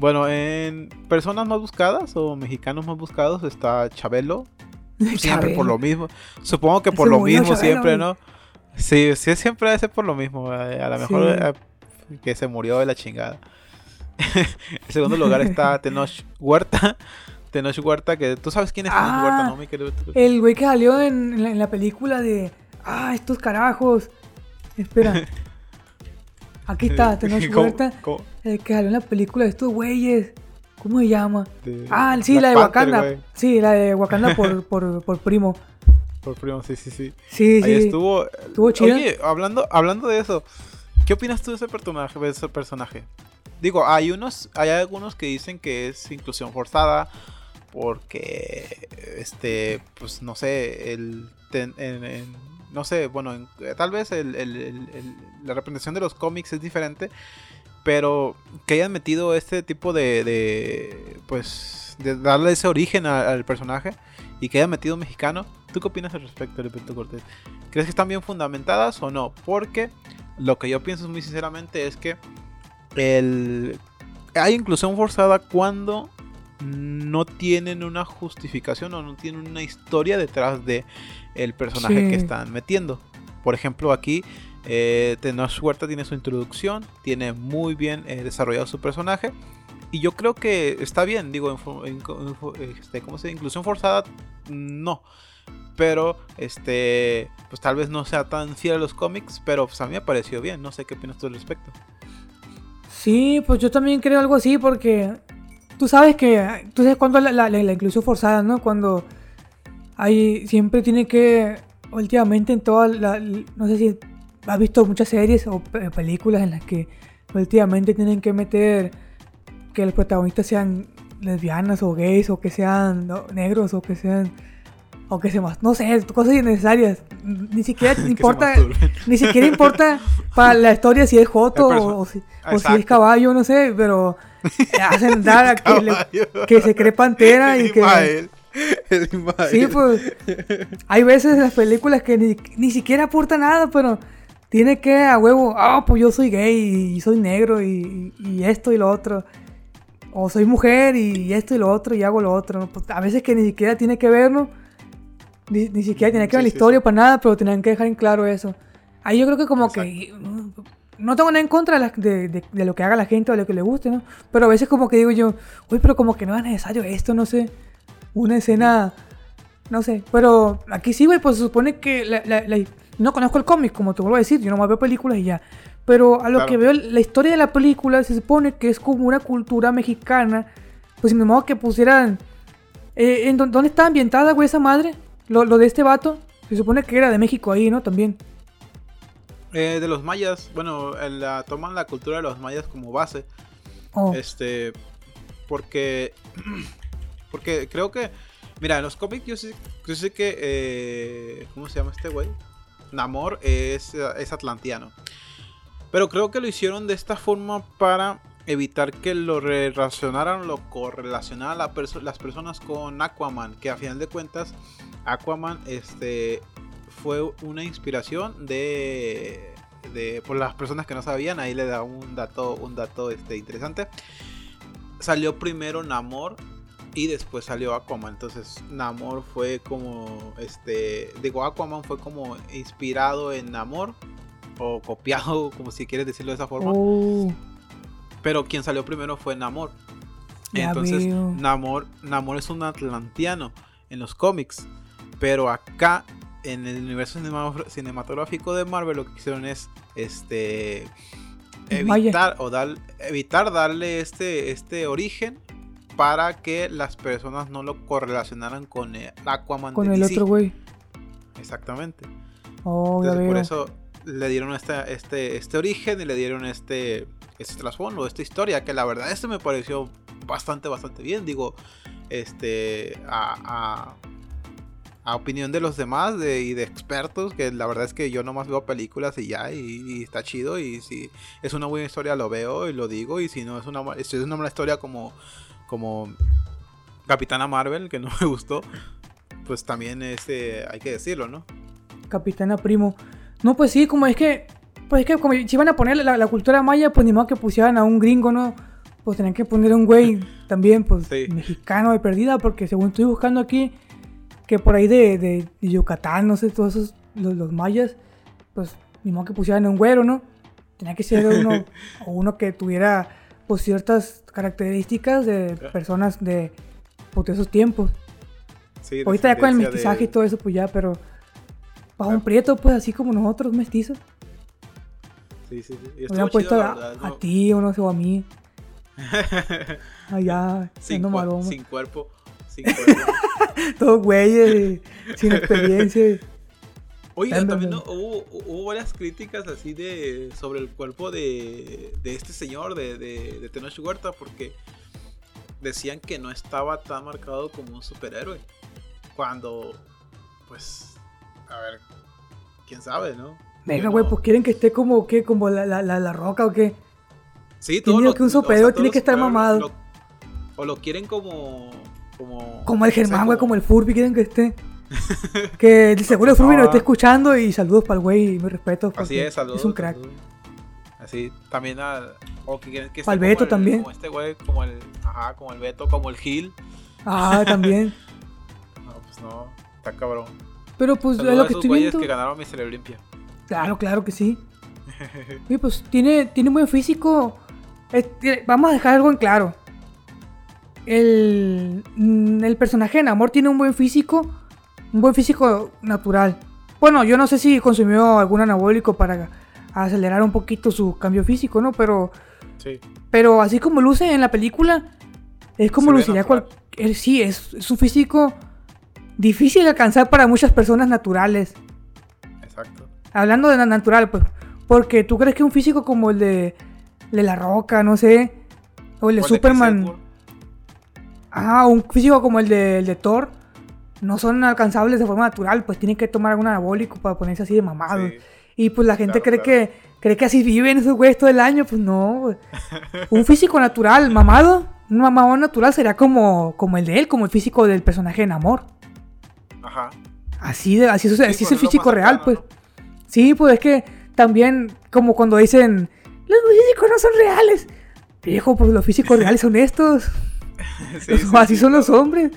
Bueno, en personas más buscadas o mexicanos más buscados está Chabelo. *laughs* Siempre por lo mismo. Supongo que por lo mismo siempre, ¿no? Sí, sí, siempre debe ser por lo mismo. A lo mejor eh, que se murió de la chingada. *laughs* en segundo lugar está *laughs* Tenoch Huerta. Tenoch Huerta, que tú sabes quién es Tenoch Huerta, ¿no? Mi querido? El güey que salió en, la, película de. Ah, estos carajos. Espera. Aquí está, Tenoch Huerta. El que salió en la película de estos güeyes. ¿Cómo se llama? ah, sí, la de Wakanda. Sí, la de Wakanda por, por, por, primo. Por primo, sí, sí, sí. Sí, Ahí estuvo. Estuvo chido. Oye, hablando, hablando de eso, ¿qué opinas tú de ese personaje? De ese personaje? Digo, hay unos, hay algunos que dicen que es inclusión forzada porque, este, pues no sé, el, no sé, bueno, tal vez la representación de los cómics es diferente, pero que hayan metido este tipo de, pues, de darle ese origen al personaje y que hayan metido mexicano, ¿Tú qué opinas al respecto, Leopoldo Cortés? ¿Crees que están bien fundamentadas o no? Porque lo que yo pienso muy sinceramente es que el... hay inclusión forzada cuando no tienen una justificación o no tienen una historia detrás de el personaje que están metiendo. Por ejemplo, aquí eh, Tenoch Huerta tiene su introducción, tiene muy bien eh, desarrollado su personaje. Y yo creo que está bien, digo, este, ¿cómo se dice? Inclusión forzada, no. Pero, este, pues tal vez no sea tan fiel a los cómics, pero pues a mí me pareció bien. No sé qué opinas tú al respecto. Sí, pues yo también creo algo así, porque tú sabes que, tú sabes cuando la, la, la inclusión forzada, ¿no? Cuando hay, siempre tiene que, últimamente en toda la, no sé si has visto muchas series o películas en las que últimamente tienen que meter que los protagonistas sean lesbianas o gays o que sean negros o que sean o que se más no sé cosas innecesarias. Ni siquiera *laughs* importa ni siquiera importa para la historia si es joto o, si, es caballo no sé pero *laughs* hacen dar a que, que se cree pantera y *laughs* que *laughs* sí pues hay veces en las películas que ni, ni siquiera aporta nada pero tiene que a huevo, ah, pues yo soy gay y soy negro y, esto y lo otro. O soy mujer y esto y lo otro y hago lo otro. Pues, a veces que ni siquiera tiene que ver, ¿no? Ni, siquiera tiene que ver la historia para nada, pero tienen que dejar en claro eso. Ahí yo creo que como que... No tengo nada en contra de, lo que haga la gente o de lo que le guste, ¿no? Pero a veces como que digo yo, uy, pero como que no es necesario esto, no sé. Una escena... No sé, pero aquí sí, güey, pues se supone que la, no conozco el cómic, como te vuelvo a decir, yo no más veo películas y ya. Pero a lo que veo, la historia de la película se supone que es como una cultura mexicana. Pues me modo que pusieran. Eh, ¿en ¿Dónde está ambientada, güey, esa madre? Lo, de este vato. Se supone que era de México ahí, ¿no? También. Eh, de los mayas. Bueno, la, toman la cultura de los mayas como base. Oh. Este. Porque. *clears throat* Porque creo que. Mira, en los cómics yo sé, que. Eh, ¿Cómo se llama este güey? Namor es, es atlantiano. Pero creo que lo hicieron de esta forma para evitar que lo relacionaran, lo correlacionaran las personas con Aquaman. Que a final de cuentas, Aquaman este, fue una inspiración de, de. Por las personas que no sabían, ahí le da un dato, un dato este, interesante. Salió primero Namor y después salió Aquaman. Entonces Namor fue como, este, digo, Aquaman fue como inspirado en Namor o copiado, *laughs* como si quieres decirlo de esa forma. Oh. Pero quien salió primero fue Namor. Entonces Namor, Namor es un atlantiano en los cómics, pero acá en el universo cinematográfico de Marvel lo que hicieron es este evitar o dar, evitar darle este, este origen para que las personas no lo correlacionaran con el Aquaman. Con el otro güey. Exactamente. Oh, por eso le dieron este, este, este origen y le dieron este, este trasfondo, esta historia, que la verdad este me pareció bastante, bastante bien. Digo, este, a, a, opinión de los demás y de expertos, que la verdad es que yo nomás veo películas y ya, y, está chido. Y si es una buena historia, lo veo y lo digo. Y si no es una, si es una mala historia como como Capitana Marvel, que no me gustó, pues también este, hay que decirlo, ¿no? Capitana Primo. No, pues sí, como es que, pues es que como si iban a poner la, cultura maya, pues ni modo que pusieran a un gringo, ¿no? Pues tenían que poner a un güey *laughs* también, pues mexicano de perdida, porque según estoy buscando aquí, que por ahí de, de, Yucatán, no sé, todos esos, los, mayas, pues ni modo que pusieran a un güero, ¿no? Tenía que ser uno, *laughs* o uno que tuviera pues ciertas características de personas de, pues, esos tiempos. Sí, Ahorita ya con el mestizaje y todo eso, pues ya, pero bajo un prieto, pues así como nosotros, mestizos. Sí, sí, sí. Me han puesto a, ti o no sé, o a mí. *laughs* Allá, sin, cu sin cuerpo. Sin cuerpo. *laughs* Todos güeyes, sin experiencia. *laughs* Oye, también hubo, varias críticas así de sobre el cuerpo de, de este señor, de, de, de Tenoch Huerta, porque decían que no estaba tan marcado como un superhéroe. Cuando, pues, a ver, quién sabe, ¿no? Venga, güey, pues quieren que esté como, ¿qué? Como la, la, la, roca o qué. Sí, todo lo, que un superhéroe tiene que estar mamado. o lo quieren como. Como, como el Germán, güey, como el Furby quieren que esté. *laughs* que seguro Frubi lo está escuchando y saludos para el güey y mi respeto. Así es, saludos. Es un crack. Así, también al. O que, que el Beto también. Como este güey, como el. Ajá, como el Beto, como el Gil. Ah, también. *laughs* no, pues no, está cabrón. Pero pues es lo que estoy viendo. que ganaron Mr. Olympia. Claro, claro que sí. *laughs* Oye, pues tiene, tiene un buen físico. vamos a dejar algo en claro. El, mm, el personaje en amor tiene un buen físico. Un buen físico natural. Bueno, yo no sé si consumió algún anabólico para acelerar un poquito su cambio físico, ¿no? Pero. Sí. Pero así como luce en la película, es como luciría cualquier. Sí, es, es un físico difícil de alcanzar para muchas personas naturales. Exacto. Hablando de natural, pues. Porque tú crees que un físico como el de, de La Roca, no sé, o el de Superman. ah, un físico como el de, el de Thor, no son alcanzables de forma natural, pues tienen que tomar algún anabólico para ponerse así de mamado. Y pues la gente cree que cree que así viven esos güeyes todo el año, pues no. *laughs* un físico natural, mamado, un mamado natural sería como, como el de él, como el físico del personaje en amor. Ajá. Así, de, así, es, el físico real, pues. Sí, pues es que también, como cuando dicen, los físicos no son reales. Viejo, pues los físicos *laughs* reales son estos. *laughs* así son los hombres.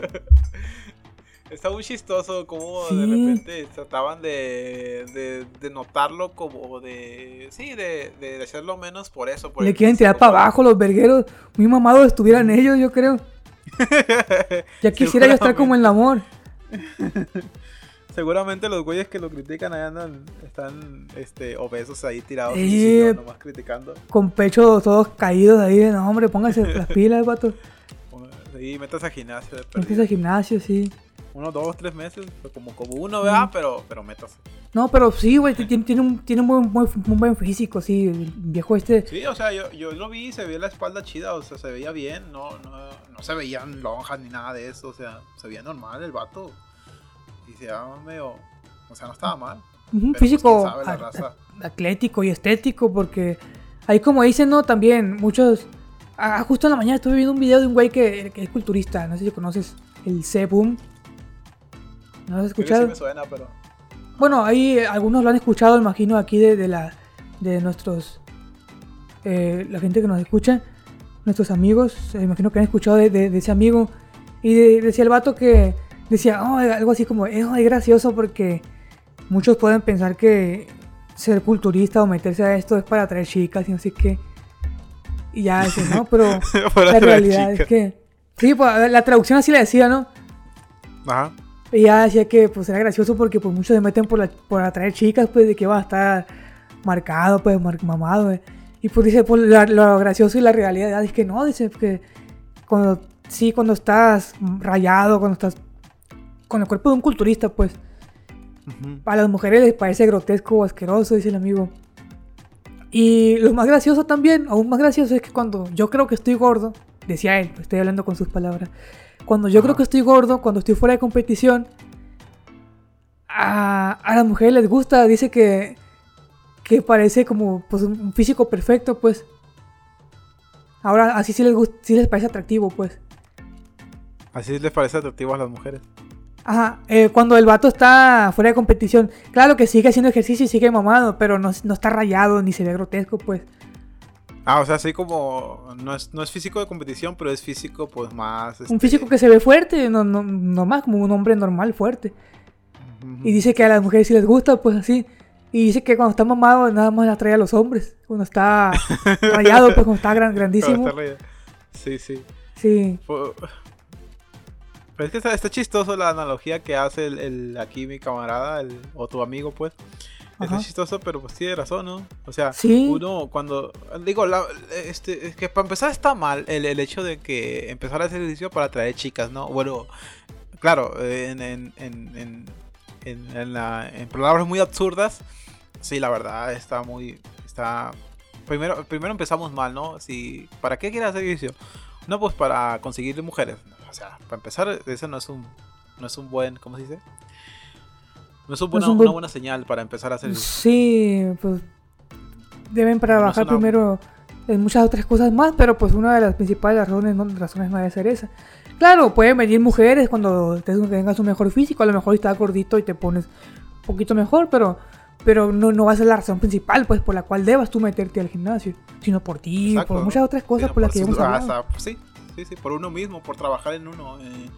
*laughs* Está muy chistoso como de repente trataban de, de, notarlo como de... Sí, de, de hacerlo menos por eso. Le quieren tirar para abajo los vergueros. Muy mamados estuvieran ellos, yo creo. *laughs* ya quisiera yo estar como en el amor. *laughs* Seguramente los güeyes que lo critican ahí andan, están este, obesos ahí tirados sí, nomás criticando. Con pechos todos caídos ahí, no hombre, póngase las pilas, vato. Sí, metas a gimnasio. Metas a gimnasio, sí. Uno, dos, tres meses, como, como uno, vea, pero, pero metas. No, pero sí, güey, tiene, tiene, un, tiene un, buen, un buen físico, sí, el viejo este. Sí, o sea, yo, yo lo vi, se veía la espalda chida, o sea, se veía bien, no, no, no se veían lonjas ni nada de eso, o sea, se veía normal el vato. Y se veía medio, o sea, no estaba mal. Un pues, físico atlético y estético, porque ahí como dicen, ¿no? También muchos... Ah, justo en la mañana estuve viendo un video de un güey que, es culturista, no sé si conoces, el C-Boom. ¿No lo has escuchado? Sí me suena, pero... Bueno, ahí algunos lo han escuchado, imagino, aquí de, la de nuestros eh, la gente que nos escucha, nuestros amigos, me imagino que han escuchado de, ese amigo y decía el vato que decía oh, algo así como es gracioso porque muchos pueden pensar que ser culturista o meterse a esto es para atraer chicas y no sé qué y ya dice no *laughs* pero la realidad es que sí pues, la traducción así le decía no Ajá. Y ya decía que pues era gracioso porque pues muchos se meten por, por atraer chicas, pues de que va a estar marcado, pues mamado. Eh. Y pues dice, pues lo gracioso y la realidad es que no, dice que cuando sí, cuando estás rayado, cuando estás con el cuerpo de un culturista, pues a las mujeres les parece grotesco o asqueroso, dice el amigo. Y lo más gracioso también, aún más gracioso es que cuando yo creo que estoy gordo, decía él, estoy hablando con sus palabras, cuando yo creo que estoy gordo, cuando estoy fuera de competición, a, las mujeres les gusta, dice que, que parece como pues, un físico perfecto, pues. Ahora, así sí les, sí les parece atractivo, pues. Así les parece atractivo a las mujeres. Ajá, eh, cuando el vato está fuera de competición, claro que sigue haciendo ejercicio y sigue mamado, pero no, no está rayado ni se ve grotesco, pues. Ah, o sea, así como no es, no es físico de competición, pero es físico pues más... Un físico este, que se ve fuerte, no, no, más como un hombre normal fuerte. Y dice que a las mujeres sí les gusta, pues así. Y dice que cuando está mamado nada más atrae a los hombres. Cuando está *laughs* rayado, pues cuando está grandísimo. sí, sí. Sí. Pero es que está, chistoso la analogía que hace el, aquí mi camarada, el, o tu amigo, pues. Es chistoso, pero pues tiene razón, ¿no? O sea, uno cuando... Digo, este, es que para empezar está mal el, el hecho de que empezar a hacer ejercicio para atraer chicas, ¿no? Bueno, claro, en, en, en, en, la, en palabras muy absurdas, sí, la verdad está muy... Está... Primero, primero empezamos mal, ¿no? Si, ¿Para qué quieres hacer ejercicio? No, pues para conseguir mujeres. O sea, para empezar, ese no es un, no es un buen, ¿cómo se dice? No es, una buena señal para empezar a hacer Sí, pues deben trabajar primero en muchas otras cosas más, pero pues una de las principales razones no, razones no debe ser esa. Claro, pueden venir mujeres cuando tengas un mejor físico, a lo mejor estás gordito y te pones un poquito mejor, pero pero no, no va a ser la razón principal pues por la cual debas tú meterte al gimnasio, sino por ti, por muchas otras cosas por, las que hemos hablado. sí, sí, sí, por uno mismo, por trabajar en uno. Eh,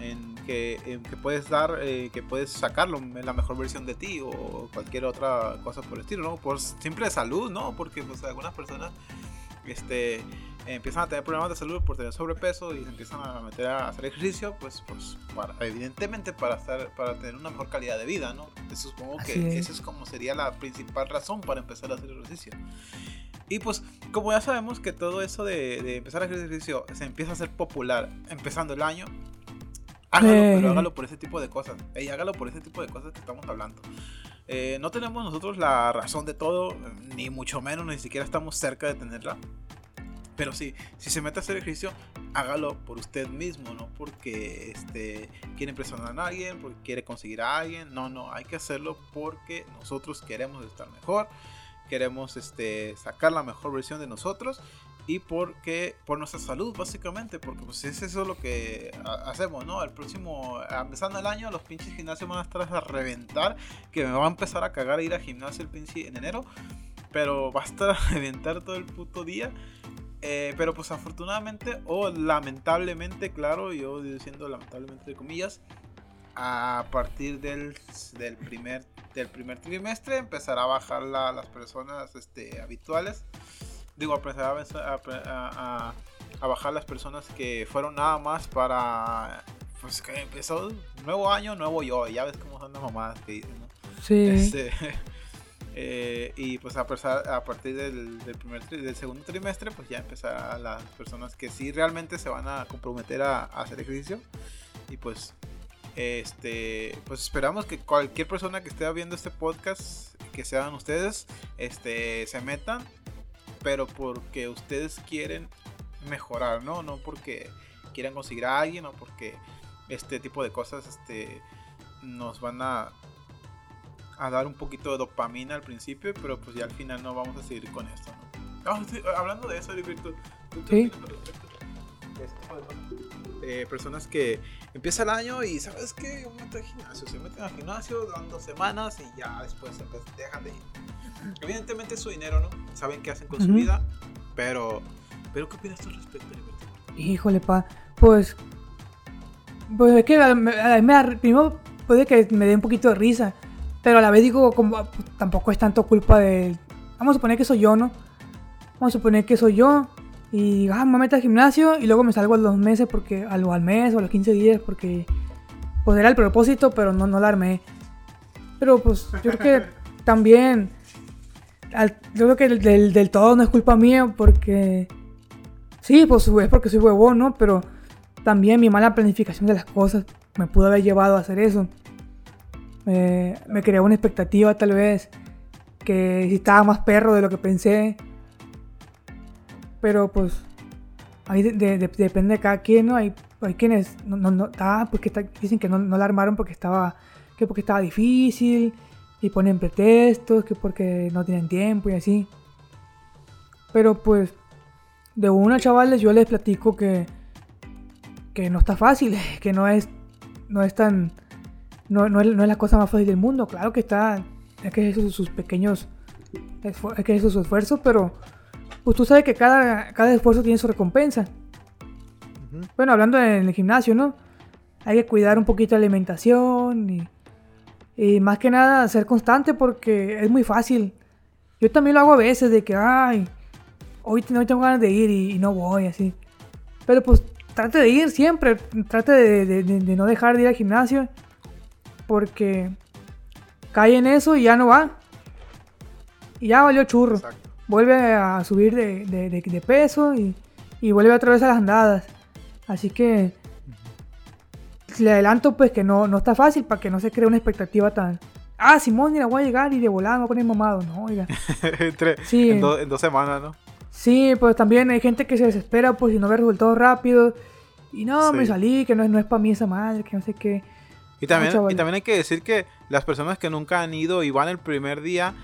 en que, que, puedes dar, eh, que puedes sacarlo en la mejor versión de ti o cualquier otra cosa por el estilo, ¿no? Por simple salud, ¿no? Porque pues algunas personas este, empiezan a tener problemas de salud por tener sobrepeso y se empiezan a meter a hacer ejercicio, pues, pues para, evidentemente para, estar, para tener una mejor calidad de vida, ¿no? Supongo que esa es como sería la principal razón para empezar a hacer ejercicio. Y pues, como ya sabemos que todo eso de, de empezar a hacer ejercicio se empieza a hacer popular empezando el año, Hágalo, pero eh. hágalo por ese tipo de cosas. Ey, hágalo por ese tipo de cosas que estamos hablando. Eh, no tenemos nosotros la razón de todo, ni mucho menos, ni siquiera estamos cerca de tenerla. Pero sí, si se mete a hacer ejercicio, hágalo por usted mismo, no porque este, quiere impresionar a alguien, porque quiere conseguir a alguien. No, no, hay que hacerlo porque nosotros queremos estar mejor, queremos este, sacar la mejor versión de nosotros y porque por nuestra salud básicamente porque pues es eso lo que hacemos no el próximo empezando el año los pinches gimnasios van a estar a reventar que me va a empezar a cagar a ir a gimnasio el pinche en enero pero va a estar *laughs* a reventar todo el puto día eh, pero pues afortunadamente o lamentablemente claro yo diciendo lamentablemente de comillas a partir del, del primer del primer trimestre empezará a bajar la, las personas este, habituales digo, empezar a, a, bajar las personas que fueron nada más para, pues que empezó nuevo año, nuevo yo, ya ves cómo son las mamadas que dicen, ¿no? Sí. Este, eh, y pues a, a partir del, del, primer del segundo trimestre, pues ya empezar a las personas que sí realmente se van a comprometer a, a hacer ejercicio. Y pues este pues esperamos que cualquier persona que esté viendo este podcast que sean ustedes este se metan pero porque ustedes quieren mejorar, ¿no? No porque quieran conseguir a alguien o porque este tipo de cosas este, nos van a, a dar un poquito de dopamina al principio, pero pues ya al final no vamos a seguir con esto, ¿no? Ah, hablando de eso, Heriberto, ¿tú ¿Sí? Eh, personas que empieza el año y sabes que yo meto al gimnasio, se meten al gimnasio, dan dos semanas y ya después dejan de ir. Evidentemente es su dinero, ¿no? Saben qué hacen con su vida, pero, pero ¿qué opinas tú al respecto, Híjole, pa, pues, pues es que me, primero puede que me dé un poquito de risa, pero a la vez digo, como, tampoco es tanto culpa de, vamos a suponer que soy yo, ¿no? Vamos a suponer que soy yo y ah, me meto al gimnasio y luego me salgo a los meses porque, al, al mes o a los 15 días porque, pues era el propósito, pero no, no la armé. Pero pues yo creo que *laughs* también yo creo que del, del, todo no es culpa mía porque... Sí, pues es porque soy huevón, ¿no? Pero también mi mala planificación de las cosas me pudo haber llevado a hacer eso. Me creó una expectativa tal vez que si estaba más perro de lo que pensé. Pero pues depende de cada quien, ¿no? Hay, hay quienes no, no, no ah, pues dicen que no, no la armaron porque estaba, que porque estaba difícil y ponen pretextos, que porque no tienen tiempo y así. Pero pues, de una chavales yo les platico que, que no está fácil, *laughs* que no es, no es tan, no, no, es, la cosa más fácil del mundo. Claro que está, es que es sus pequeños, es que es su esfuerzo, pero pues tú sabes que cada, cada esfuerzo tiene su recompensa. Bueno, hablando en el gimnasio, ¿no? Hay que cuidar un poquito la alimentación y y más que nada ser constante porque es muy fácil. Yo también lo hago a veces de que, ay, hoy no tengo ganas de ir y, no voy así. Pero pues trate de ir siempre, trate de, no dejar de ir al gimnasio porque cae en eso y ya no va. Y ya valió churro. Vuelve a subir de, peso y, y vuelve otra vez a las andadas. Así que le adelanto pues que no, no está fácil para que no se cree una expectativa tan... Ah, Simón, mira, voy a llegar y de volada me voy a poner mamado, ¿no? Oiga. *laughs* sí. en, dos semanas, ¿no? Sí, pues también hay gente que se desespera pues si no ve resultados rápidos. Y no, me salí, que no, no es para mí esa madre, que no sé qué. Y también, y también hay que decir que las personas que nunca han ido y van el primer día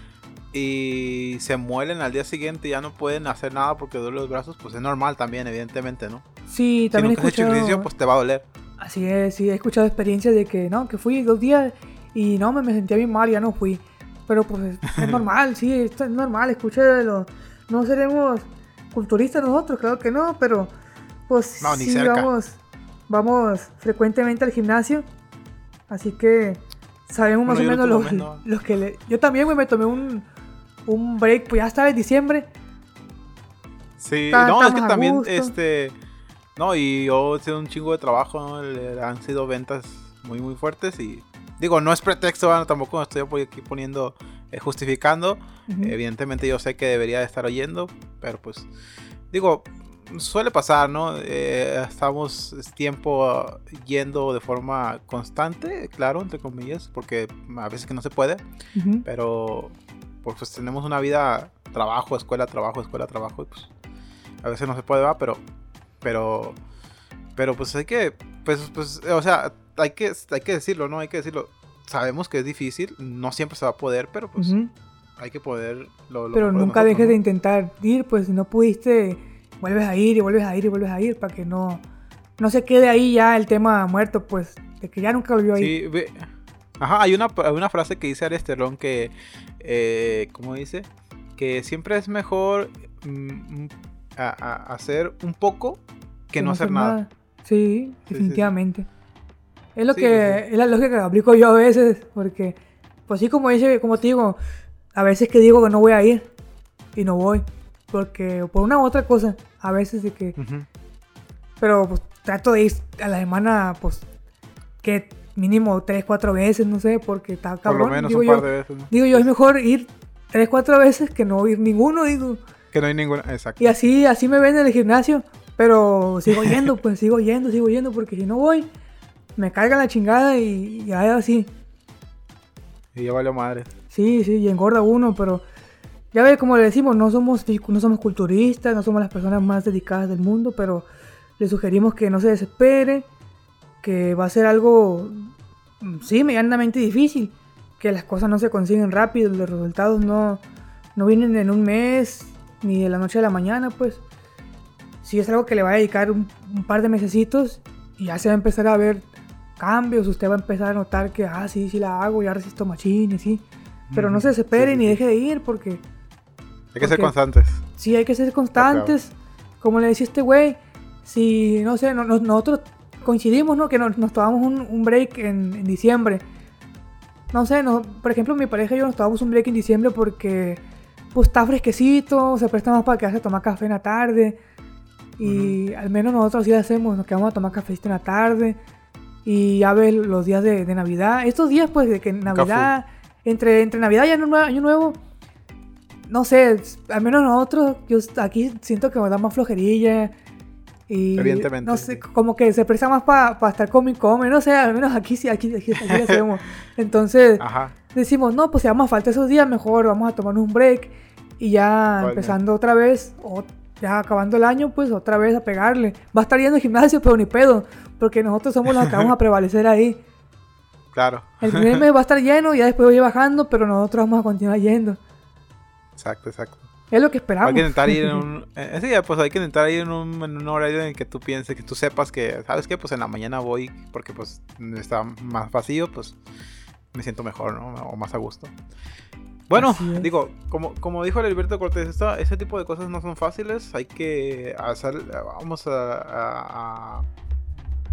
y se muelen al día siguiente y ya no pueden hacer nada porque duelen los brazos, pues es normal también, evidentemente, ¿no? Sí, también si he escuchado... ejercicio, pues te va a doler. Así es, sí, he escuchado experiencias de que, no, que fui dos días y no, me, me sentía bien mal, ya no fui. Pero pues es *laughs* normal, sí, es normal, escuché de los... No seremos culturistas nosotros, claro que no, pero pues no, sí, vamos, vamos frecuentemente al gimnasio, así que sabemos más o menos los, que le... Yo también me tomé un, un break, pues ya estaba en diciembre. Sí, no, es que también, este... No, y yo he sido un chingo de trabajo, ¿no? Han sido ventas muy, muy fuertes y... Digo, no es pretexto, tampoco me estoy aquí poniendo, eh, justificando. Evidentemente yo sé que debería estar oyendo, pero pues... Digo, suele pasar, ¿no? Eh, estamos tiempo yendo de forma constante, claro, entre comillas, porque a veces que no se puede, pero pues, pues, tenemos una vida, trabajo, escuela, trabajo, escuela, trabajo, y pues a veces no se puede, va, pero, pero, pero pues hay que, pues, pues, o sea, hay que, hay que decirlo, ¿no? Hay que decirlo. Sabemos que es difícil, no siempre se va a poder, pero pues hay que poder. pero nunca dejes de intentar ir, pues si no pudiste vuelves a ir y vuelves a ir y vuelves a ir para que no, no se quede ahí ya el tema muerto, pues, de que ya nunca volvió a ir. Sí, Ajá, hay una, una frase que dice Aresterón que, eh, ¿cómo dice? Que siempre es mejor mm, mm, hacer un poco que, no, hacer nada. Sí, definitivamente. Es lo que es la lógica que aplico yo a veces, porque, pues sí, como dice, como te digo, a veces que digo que no voy a ir y no voy. Porque por una u otra cosa, a veces de que... Pero pues trato de ir a la semana, pues, que mínimo tres, cuatro veces, no sé, porque está cabrón. Por lo menos digo un par de veces. Digo yo, es mejor ir tres, cuatro veces que no ir ninguno, digo. Que no hay ninguna, exacto. Y así, así me ven en el gimnasio, pero sigo yendo, *laughs* pues sigo yendo, sigo yendo, porque si no voy, me carga la chingada y, ya así. Y ya vale madre. Sí, sí, y engorda uno, pero ya ve, como le decimos, no somos, no somos culturistas, no somos las personas más dedicadas del mundo, pero le sugerimos que no se desespere, que va a ser algo, mm, sí, medianamente difícil, que las cosas no se consiguen rápido, los resultados no, no vienen en un mes, ni de la noche a la mañana, pues. Si es algo que le va a dedicar un, par de mesecitos y ya se va a empezar a ver cambios, usted va a empezar a notar que, ah, sí, sí la hago, ya resisto machines, sí. Pero no se desespere ni deje de ir porque hay que ser constantes. Sí, hay que ser constantes. Como le decía este güey, si, no sé, nosotros coincidimos, ¿no? Que nos, tomamos un, break en, diciembre. No sé, no, por ejemplo, mi pareja y yo nos tomamos un break en diciembre porque pues está fresquecito, se presta más para quedarse a tomar café en la tarde. Y al menos nosotros sí hacemos, nos quedamos a tomar café en la tarde. Y ya ves los días de, Navidad. Estos días, pues, de que Navidad, entre, entre Navidad y Año Nuevo, no sé, al menos nosotros, yo aquí siento que me da más flojerilla. Y Evidentemente. No sé, como que se presta más para estar come y come, no sé, al menos aquí sí, aquí, aquí, aquí, hacemos. *laughs* Entonces, decimos, no, pues si vamos a falta esos días, mejor vamos a tomarnos un break. Y ya empezando otra vez, o ya acabando el año, pues otra vez a pegarle. Va a estar yendo al gimnasio, pero ni pedo, porque nosotros somos los que vamos a prevalecer ahí. Claro. El primer mes va a estar lleno, ya después voy bajando, pero nosotros vamos a continuar yendo. Exacto, exacto. Es lo que esperamos. Hay que intentar ir en *laughs* un. Eh, sí, pues hay que intentar ir en un, en un, horario en el que tú pienses, que tú sepas que, ¿sabes qué? Pues en la mañana voy porque pues está más vacío, pues me siento mejor, ¿no? O más a gusto. Bueno, digo, como, como dijo el Alberto Cortés, esta, ese tipo de cosas no son fáciles. Hay que hacer. Vamos a, a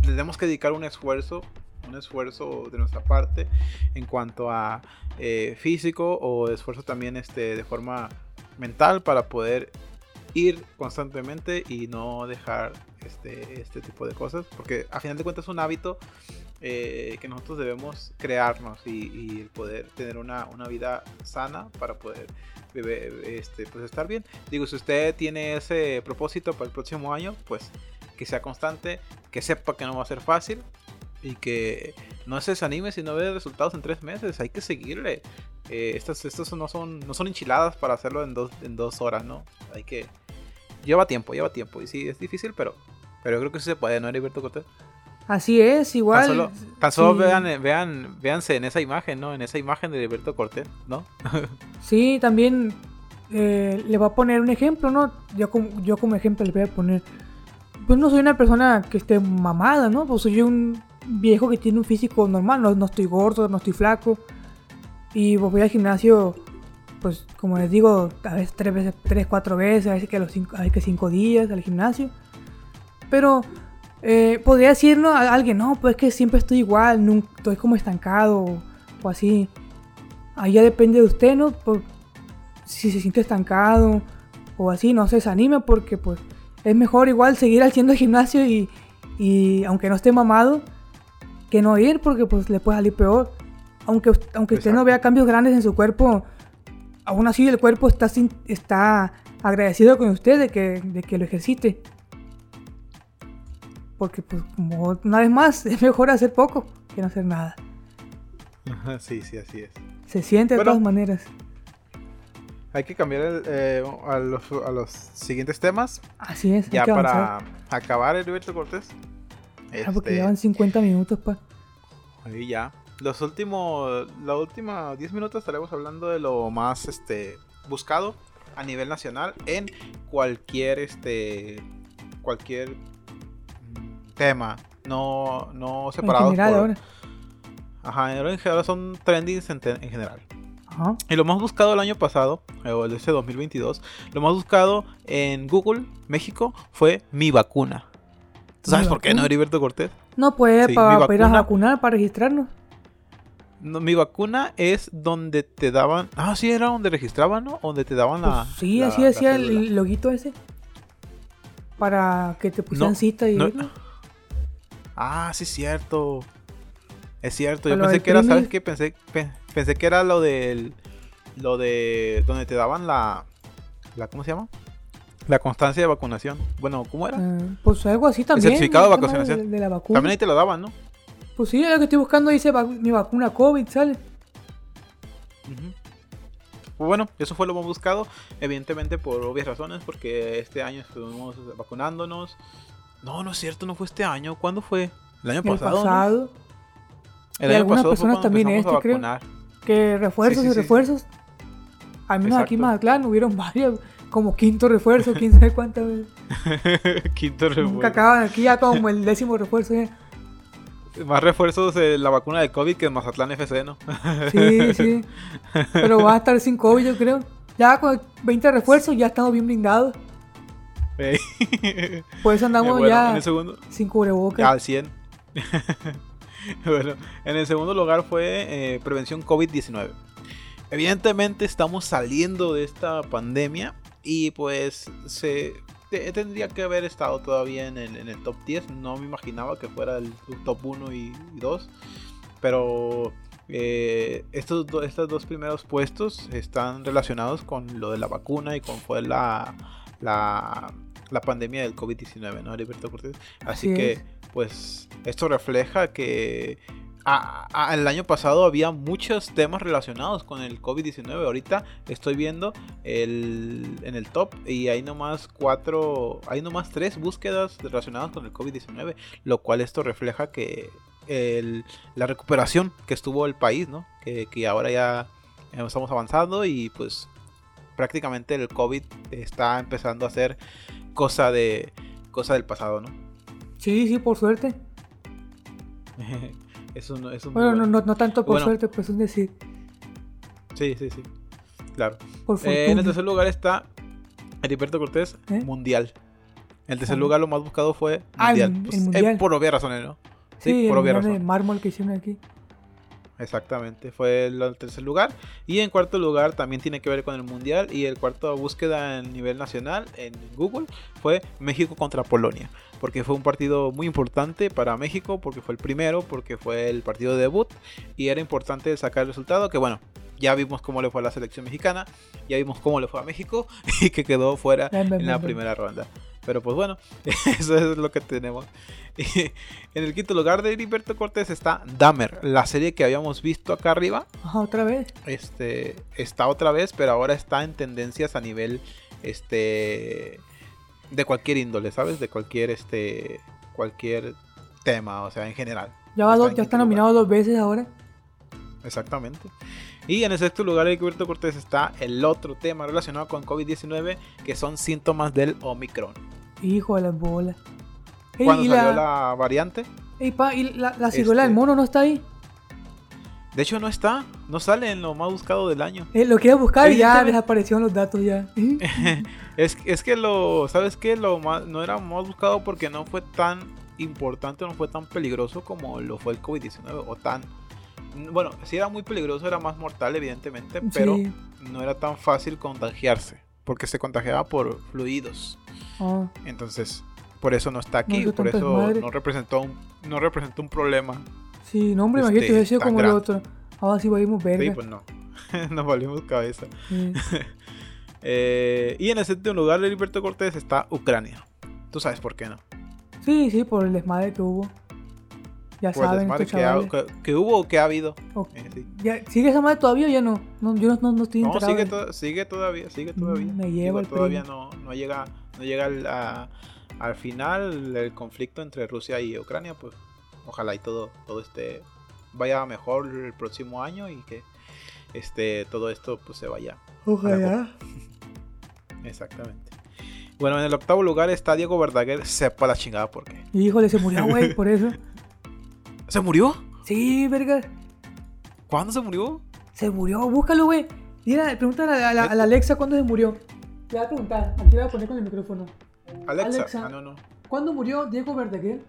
tenemos que dedicar un esfuerzo un esfuerzo de nuestra parte en cuanto a eh, físico o esfuerzo también este, de forma mental para poder ir constantemente y no dejar este, este tipo de cosas porque a final de cuentas es un hábito eh, que nosotros debemos crearnos y, poder tener una, una, vida sana para poder este, pues estar bien. Digo si usted tiene ese propósito para el próximo año pues que sea constante que sepa que no va a ser fácil y que no se desanime si no ve resultados en tres meses. Hay que seguirle. Eh, estas, estos no son, no son enchiladas para hacerlo en dos, en dos horas, ¿no? Hay que. Lleva tiempo, lleva tiempo. Y sí, es difícil, pero, pero creo que sí se puede, ¿no, Heriberto Cortés? Así es, igual. Tan solo, vean, vean, véanse en esa imagen, ¿no? En esa imagen de Heriberto Cortés, ¿no? *laughs* sí, también eh, le voy a poner un ejemplo, ¿no? Yo como, yo como ejemplo le voy a poner. Pues no soy una persona que esté mamada, ¿no? Pues soy un viejo que tiene un físico normal, no, no estoy gordo, no estoy flaco. Y pues voy al gimnasio, pues como les digo, a veces tres veces, tres, cuatro veces, a veces que a los cinco, a veces cinco días al gimnasio. Pero eh, podría decirlo a alguien, no, pues que siempre estoy igual, nunca, estoy como estancado o, así. Ahí ya depende de usted, ¿no? Por, si se siente estancado o así, no se desanime porque pues es mejor igual seguir haciendo *laughs* gimnasio y, y aunque no esté mamado, que no ir porque pues le puede salir peor. Aunque, aunque usted no vea cambios grandes en su cuerpo, aún así el cuerpo está, está agradecido con usted de que, de que lo ejercite. Porque pues como una vez más *laughs* es mejor hacer poco que no hacer nada. Sí, sí, así es. Se siente de todas maneras. Hay que cambiar eh, a, los, a, los, siguientes temas. Así es. Ya para acabar el Heriberto Cortés. Ah, porque este, llevan 50 minutos, pa. Ahí ya. Los últimos, la última 10 minutos estaremos hablando de lo más este buscado a nivel nacional en cualquier este cualquier mm, tema, no no en general, ahora. Ajá, en general son trendings en, general. Ajá. Y lo más buscado el año pasado, o el este 2022, lo más buscado en Google México fue mi vacuna. ¿Tú sabes por qué no, Heriberto Cortés? No, puede para, ir a vacunar, para registrarnos. mi vacuna es donde te daban. Ah, sí, era donde registraban, ¿no? Donde te daban la. Pues sí, así decía el loguito ese. Para que te pusieran cita y. Ah, sí, es cierto. Es cierto. Yo pensé que era, ¿sabes qué? Pensé, pensé que era lo del. Lo de. Donde te daban la. la ¿Cómo se llama? La constancia de vacunación. Bueno, ¿cómo era? Ah, pues algo así también. El certificado de vacunación. De, la vacuna. También ahí te lo daban, ¿no? Pues sí, lo que estoy buscando dice mi vacuna COVID, ¿sale? Pues bueno, eso fue lo más buscado. Evidentemente por obvias razones, porque este año estuvimos vacunándonos. No, no es cierto, no fue este año. ¿Cuándo fue? El año pasado. El pasado. El año algunas personas también este, creo. Que refuerzos y refuerzos. Al menos aquí en Mazatlán hubieron *laughs* varios como quinto refuerzo, quién sabe cuántas veces. *laughs* quinto refuerzo. Nunca acaban aquí ya como el décimo refuerzo. Más refuerzos de la vacuna de COVID que en Mazatlán FC, ¿no? sí, sí. Pero va a estar sin COVID, yo creo. Ya con 20 refuerzos ya estamos bien blindados. Por eso andamos ya sin cubrebocas. Ya al 100. *laughs* bueno, en el segundo lugar fue eh, prevención COVID-19. Evidentemente estamos saliendo de esta pandemia y pues se tendría que haber estado todavía en el, top 10. No me imaginaba que fuera el top 1 y, 2. Pero eh, estos, estos dos primeros puestos están relacionados con lo de la vacuna y con fue la, la, la pandemia del COVID-19, ¿no, Heriberto Cortés? Así que, pues, esto refleja que el año pasado había muchos temas relacionados con el COVID-19. Ahorita estoy viendo el, en el top y hay nomás cuatro, hay nomás tres búsquedas relacionadas con el COVID-19, lo cual esto refleja que la recuperación que estuvo el país, ¿no? Que, que ahora ya estamos avanzando y pues prácticamente el COVID está empezando a ser cosa de cosa del pasado, ¿no? Sí, sí, por suerte. *laughs* bueno, no, no, tanto por suerte, pues es decir. Sí, sí, sí. Claro. Eh, en el tercer lugar está Heriberto Cortés, ¿Eh? Mundial. En el tercer ah. lugar lo más buscado fue ah, Mundial. Ah, mundial. por obvias razones, ¿no? Sí, por obvias razones. mármol que hicieron aquí. Exactamente, fue el tercer lugar. Y en cuarto lugar también tiene que ver con el Mundial. Y el cuarto búsqueda a nivel nacional en Google fue México contra Polonia porque fue un partido muy importante para México, porque fue el primero, porque fue el partido de debut y era importante sacar el resultado, que bueno, ya vimos cómo le fue a la selección mexicana, ya vimos cómo le fue a México *laughs* y que quedó fuera en la primera ronda. Pero pues bueno, *laughs* eso es lo que tenemos. *laughs* en el quinto lugar de Heriberto Cortés está Dahmer, la serie que habíamos visto acá arriba. otra vez. Este está otra vez, pero ahora está en tendencias a nivel este de cualquier índole, ¿sabes? De cualquier, este, cualquier tema, o sea, en general. Ya, va ya está nominado dos veces ahora. Exactamente. Y en el sexto lugar, Gilberto Cortés, está el otro tema relacionado con COVID-19, que son síntomas del Omicron. Hijo de las bolas. Cuando salió la... variante. ¿Y la, la ciruela del este mono no está ahí? De hecho, no está. No sale en lo más buscado del año. Eh, lo quiero buscar y ya desaparecieron los datos ya. *laughs* es, es que lo. ¿Sabes qué? Lo más, no era más buscado porque no fue tan importante, no fue tan peligroso como lo fue el COVID-19. O tan. Bueno, sí era muy peligroso, era más mortal, evidentemente. Pero no era tan fácil contagiarse. Porque se contagiaba por fluidos. Ah. Entonces, por eso no está aquí. por eso no representó, un, no representó un problema Sí, no, hombre, imagínate, hubiera sido como el otro. Ahora sí valimos verga. Sí, pues no. *laughs* Nos valimos cabeza. *laughs* eh, y en el séptimo lugar de Heriberto Cortés está Ucrania. Tú sabes por qué no. Sí, sí, por el desmadre que hubo. Ya por saben, el desmadre que, que, hubo o que ha habido. ¿Sigue esa madre todavía o ya no? no yo no, no, estoy No, sigue, sigue, todavía, sigue mm, todavía. me lleva el Todavía no, no llega, no llega al, al final el conflicto entre Rusia y Ucrania, pues ojalá y todo, todo este vaya mejor el próximo año y que este todo esto pues se vaya. Ojalá. *laughs* Exactamente. Bueno, en el octavo lugar está Diego Verdaguer, sepa la chingada por qué. Híjole, se murió, güey, por eso. *laughs* ¿Se murió? Sí, verga. ¿Cuándo se murió? Se murió, búscalo, güey. Mira, pregúntale a la, Alexa cuándo se murió. Te voy a preguntar, aquí voy a poner con el micrófono. Alexa, ah, no, no. ¿Cuándo murió Diego Verdaguer?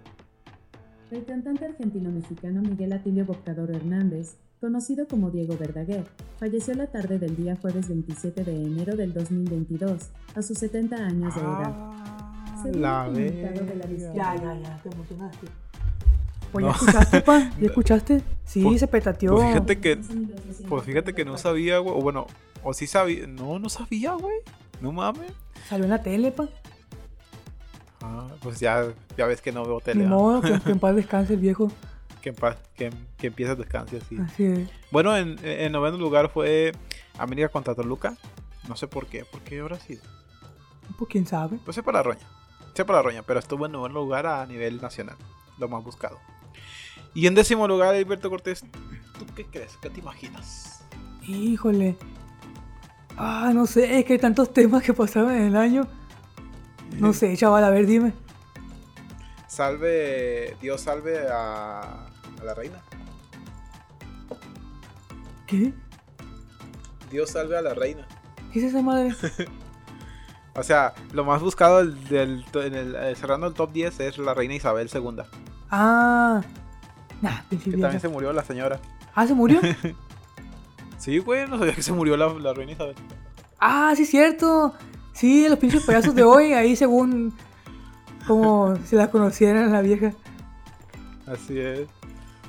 El cantante argentino-mexicano Miguel Atilio Boctador Hernández, conocido como Diego Verdaguer, falleció la tarde del día jueves 27 de enero del 2022, a sus 70 años de edad. Ah, la de la Ya, ya, ya, te emocionaste. Pues ya escuchaste, pa, ¿ya *laughs* escuchaste? Sí, pues, se petateó. Pues fíjate que, pues fíjate que no sabía, güey, o bueno, o sí sabía, no, no sabía, güey, no mames. Salió en la tele, pa. Ah, pues ya, ya ves que no veo tele. Ni modo, que, en paz *laughs* descanse el viejo. Que en paz, que, que empiece a descansar así. Así es. Bueno, en, en noveno lugar fue América contra Toluca. No sé por qué, ¿por qué habrá sido? Pues quién sabe. Pues para la roña. para la roña, pero estuvo en noveno lugar a nivel nacional. Lo más buscado. Y en décimo lugar, Alberto Cortés. ¿Tú qué crees? ¿Qué te imaginas? Híjole. Ah, no sé, es que hay tantos temas que pasaron en el año. No sé, chaval, a ver, dime. Salve, Dios salve a, a la reina. ¿Qué? Dios salve a la reina. ¿Qué es esa madre? *laughs* o sea, lo más buscado del, en el, eh, cerrando el top 10 es la reina Isabel II. Ah, nah, que también se murió la señora. Ah, ¿se murió? *laughs* sí, güey, no sabía que se murió la, la reina Isabel. Ah, sí, cierto. Sí, los pinches payasos de hoy, ahí según como si la conocieran la vieja. Así es.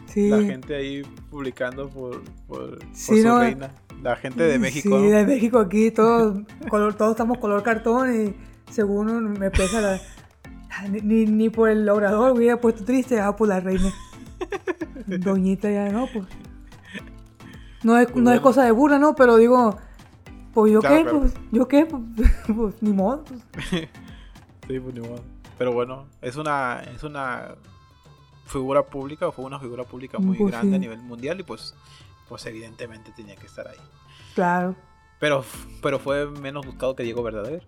Sí. La gente ahí publicando por, por, su reina. La gente de México. Sí, de México aquí, todos, color, todos estamos color cartón y según me pesa la... Ni, ni por el obrador hubiera puesto triste, ah, por la reina. Doñita ya, no, pues. No es, no es cosa de burla, ¿no? Pero digo, pues yo qué, pues, yo qué, pues, *laughs* pues ni modo. Pues. *laughs* sí, pues ni modo. Pero bueno, es una, es una figura pública, o fue una figura pública muy pues grande a nivel mundial y pues, pues evidentemente tenía que estar ahí. Claro. Pero, pero fue menos buscado que Diego Verdaguer.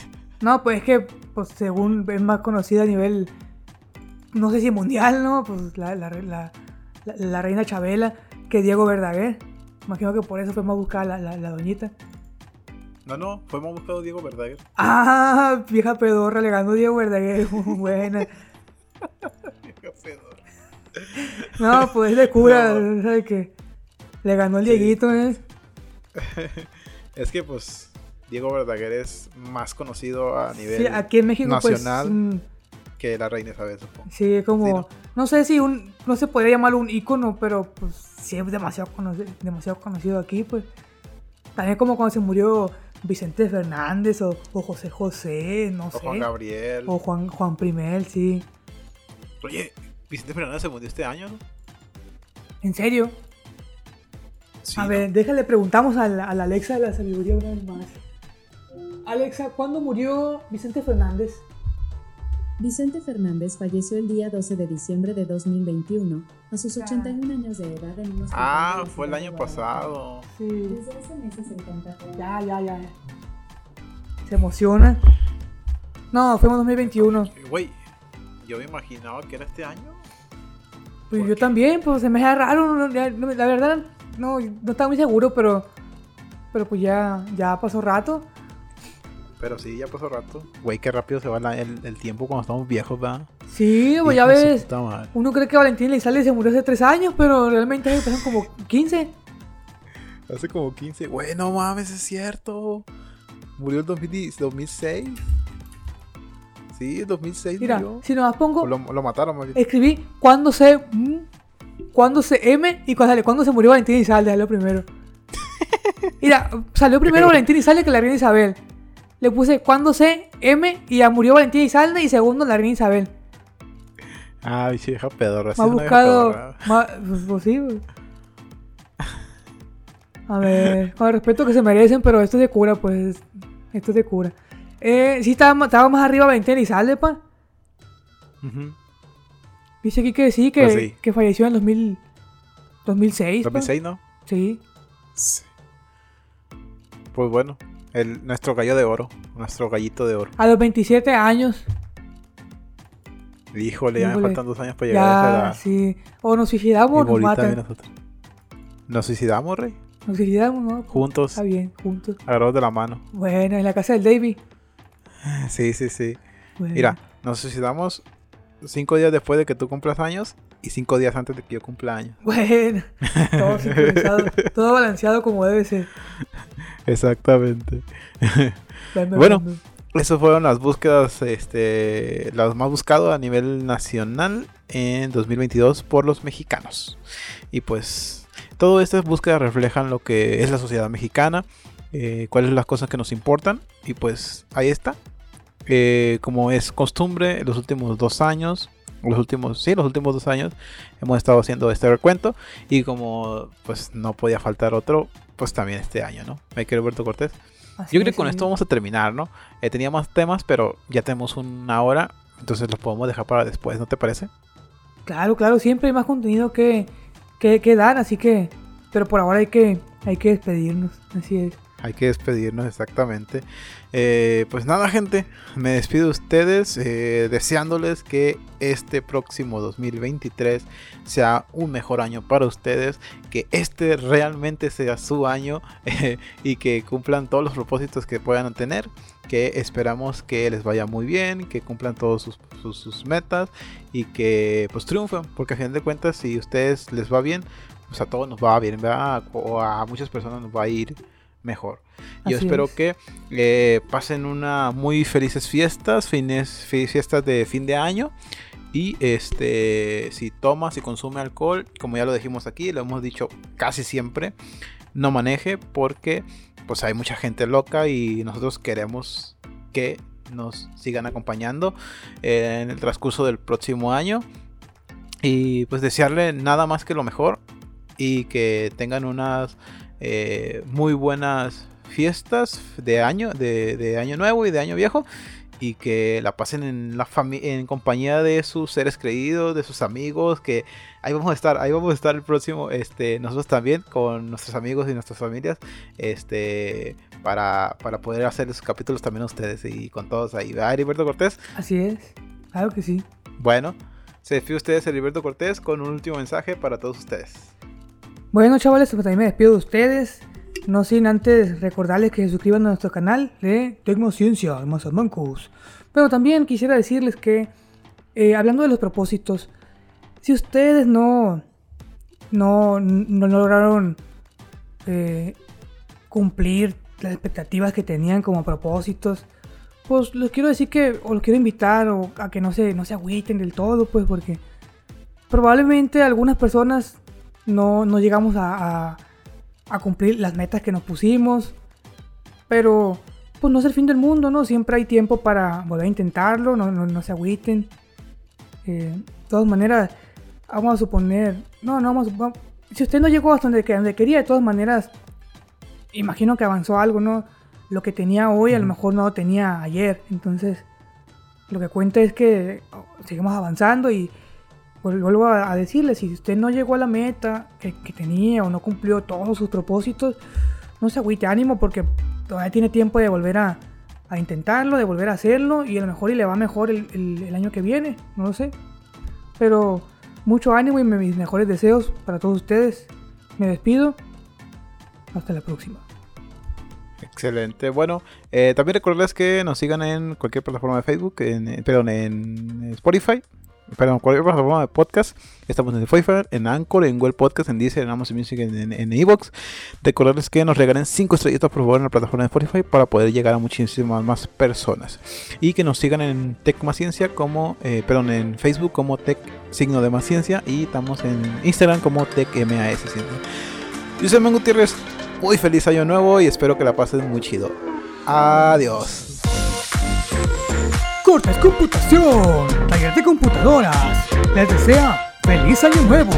*laughs* no, pues es que, pues según es más conocida a nivel, no sé si mundial, ¿no? Pues la, la, la, la reina Chabela que Diego Verdaguer. Imagino que por eso fue más buscada la, la doñita. No, no, fue más buscado Diego Verdaguer. Ah, vieja pedorra, le ganó Diego Verdaguer. *laughs* Buena. vieja pedorra. No, pues de cura, ¿sabes qué? Le ganó el Dieguito, ¿eh? *laughs* es que, pues, Diego Verdaguer es más conocido a nivel sí, aquí en México, pues, nacional que la reina Isabel, supongo. Sí, como, ¿no? sé si un, no se podría llamar un ícono, pero pues sí es demasiado conocido, demasiado conocido aquí, pues. También como cuando se murió Vicente Fernández o, José José, no sé. O Juan Gabriel. O Juan, Juan Primel, sí. Oye, Vicente Fernández se murió este año, ¿no? ¿En serio? a ver, déjale, preguntamos a la, Alexa de la sabiduría una vez más. Alexa, ¿cuándo murió Vicente Fernández? Vicente Fernández falleció el día 12 de diciembre de 2021, a sus 81 años de edad en un Ah, fue el año pasado. Sí. Desde ese mes se Ya, ya, ya. Se emociona. No, fue en 2021. Güey, yo me imaginaba que era este año. Pues yo también, pues se me hace raro. la verdad, no, no estaba muy seguro, pero. Pero pues ya, ya pasó rato. Pero sí, ya pasó rato. Güey, qué rápido se va el, tiempo cuando estamos viejos, ¿verdad? Sí, pues ya ves. Uno cree que Valentín Elizalde se murió hace tres años, pero realmente pasaron como 15. Hace como 15. Güey, no mames, es cierto. Murió en 2006. Sí, en 2006 Mira, murió. si nomás pongo... Lo, lo mataron, Escribí cuándo se... Cuándo se M y cuándo, cuándo se murió Valentín Elizalde, lo primero. *laughs* Mira, salió primero Valentín Elizalde que la reina Isabel le puse cuando se M y ya murió Valentina Isalda y segundo la reina Isabel. Ay, sí, deja pedorra. Me ha buscado. Más, pues, sí, A ver, con el respeto que se merecen, pero esto es de cura, pues. Esto es de cura. Eh, sí, estaba, estaba más arriba Valentina Isalde, pa. Dice aquí que sí, que, pues que falleció en 2000, 2006. 2006, ¿no? Sí. sí. Pues bueno, el, nuestro gallo de oro. Nuestro gallito de oro. A los 27 años. Híjole, ya me faltan dos años para llegar a esa edad. sí. O nos suicidamos o nos matan. ¿Nos suicidamos, Rey? Nos suicidamos, ¿no? Juntos. Está bien, juntos. Agarrados de la mano. Bueno, en la casa del David. *laughs* Sí, sí, sí. Mira, nos suicidamos cinco días después de que tú cumplas años y cinco días antes de que yo cumpla años. Bueno, *laughs* todo todo balanceado como debe ser. *laughs* Exactamente. *laughs* bueno, esas fueron las búsquedas, este, las más buscadas a nivel nacional en 2022 por los mexicanos. Y pues, todas estas búsquedas reflejan lo que es la sociedad mexicana, eh, cuáles son las cosas que nos importan. Y pues, ahí está. Eh, como es costumbre, los últimos dos años los últimos, sí, los últimos dos años hemos estado haciendo este recuento y como pues no podía faltar otro, pues también este año, ¿no? que Roberto Cortés. Yo creo que con esto vamos a terminar, ¿no? Eh, tenía más temas, pero ya tenemos una hora, entonces los podemos dejar para después, ¿no te parece? Claro, claro, siempre hay más contenido que, que, que dar, así que, pero por ahora hay que, hay que despedirnos, así es. Hay que despedirnos exactamente. Eh, pues nada, gente, me despido de ustedes eh, deseándoles que este próximo 2023 sea un mejor año para ustedes, que este realmente sea su año *laughs* eh, y que cumplan todos los propósitos que puedan tener, que esperamos que les vaya muy bien, que cumplan todos sus, metas y que pues triunfen, porque a fin de cuentas si a ustedes les va bien, pues a todos nos va bien, o a muchas personas nos va a ir mejor. Yo espero que eh, pasen una muy felices fiestas, fines, fiestas de fin de año. Y este, si toma, si consume alcohol, como ya lo dijimos aquí, lo hemos dicho casi siempre, no maneje porque pues hay mucha gente loca y nosotros queremos que nos sigan acompañando en el transcurso del próximo año. Y pues desearle nada más que lo mejor y que tengan unas eh, muy buenas fiestas de año, de, año nuevo y de año viejo. Y que la pasen en la en compañía de sus seres creídos, de sus amigos, que ahí vamos a estar, ahí vamos a estar el próximo, este, nosotros también, con nuestros amigos y nuestras familias, este, para, para poder hacer esos capítulos también a ustedes y con todos ahí. ¿Verdad, Heriberto Cortés? Así es, claro que sí. Bueno, se despide ustedes, Heriberto Cortés, con un último mensaje para todos ustedes. Bueno, chavales, pues también me despido de ustedes. No sin antes recordarles que se suscriban a nuestro canal de Tecnociencia Mazamancos. Pero también quisiera decirles que, eh, hablando de los propósitos, si ustedes no, no, no lograron eh, cumplir las expectativas que tenían como propósitos, pues les quiero decir que, o los quiero invitar o a que no se, no se agüiten del todo, pues porque probablemente algunas personas no, no llegamos a, a, cumplir las metas que nos pusimos. Pero pues no es el fin del mundo, ¿no? Siempre hay tiempo para volver a intentarlo, no, no, se agüiten. Eh, de todas maneras, vamos a suponer, no, no vamos, si usted no llegó hasta donde, donde, quería, de todas maneras, imagino que avanzó algo, ¿no? Lo que tenía hoy a lo mejor no lo tenía ayer, entonces lo que cuenta es que oh, seguimos avanzando y vuelvo a, decirle, si usted no llegó a la meta que, tenía o no cumplió todos sus propósitos, no se agüite ánimo porque todavía tiene tiempo de volver a, intentarlo, de volver a hacerlo y a lo mejor y le va mejor el, año que viene, no lo sé. Pero mucho ánimo y mis mejores deseos para todos ustedes. Me despido. Hasta la próxima. Excelente. Bueno, eh, también recordarles que nos sigan en cualquier plataforma de Facebook, en, eh, perdón, en Spotify, perdón, cualquier plataforma de podcast. Estamos en Spotify, en Anchor, en Google Podcast, en Deezer, en Amazon Music, en, en Evox. Recordarles que nos regalen 5 estrellitas por favor en la plataforma de Spotify para poder llegar a muchísimas más personas. Y que nos sigan en Tech Más Ciencia como, eh, perdón, en Facebook como Tech Signo de Más Ciencia y estamos en Instagram como Tech MAS. Yo soy Man Gutiérrez, muy feliz año nuevo y espero que la pasen muy chido. Adiós. Cortes Computación, taller de computadoras. Les desea feliz año nuevo.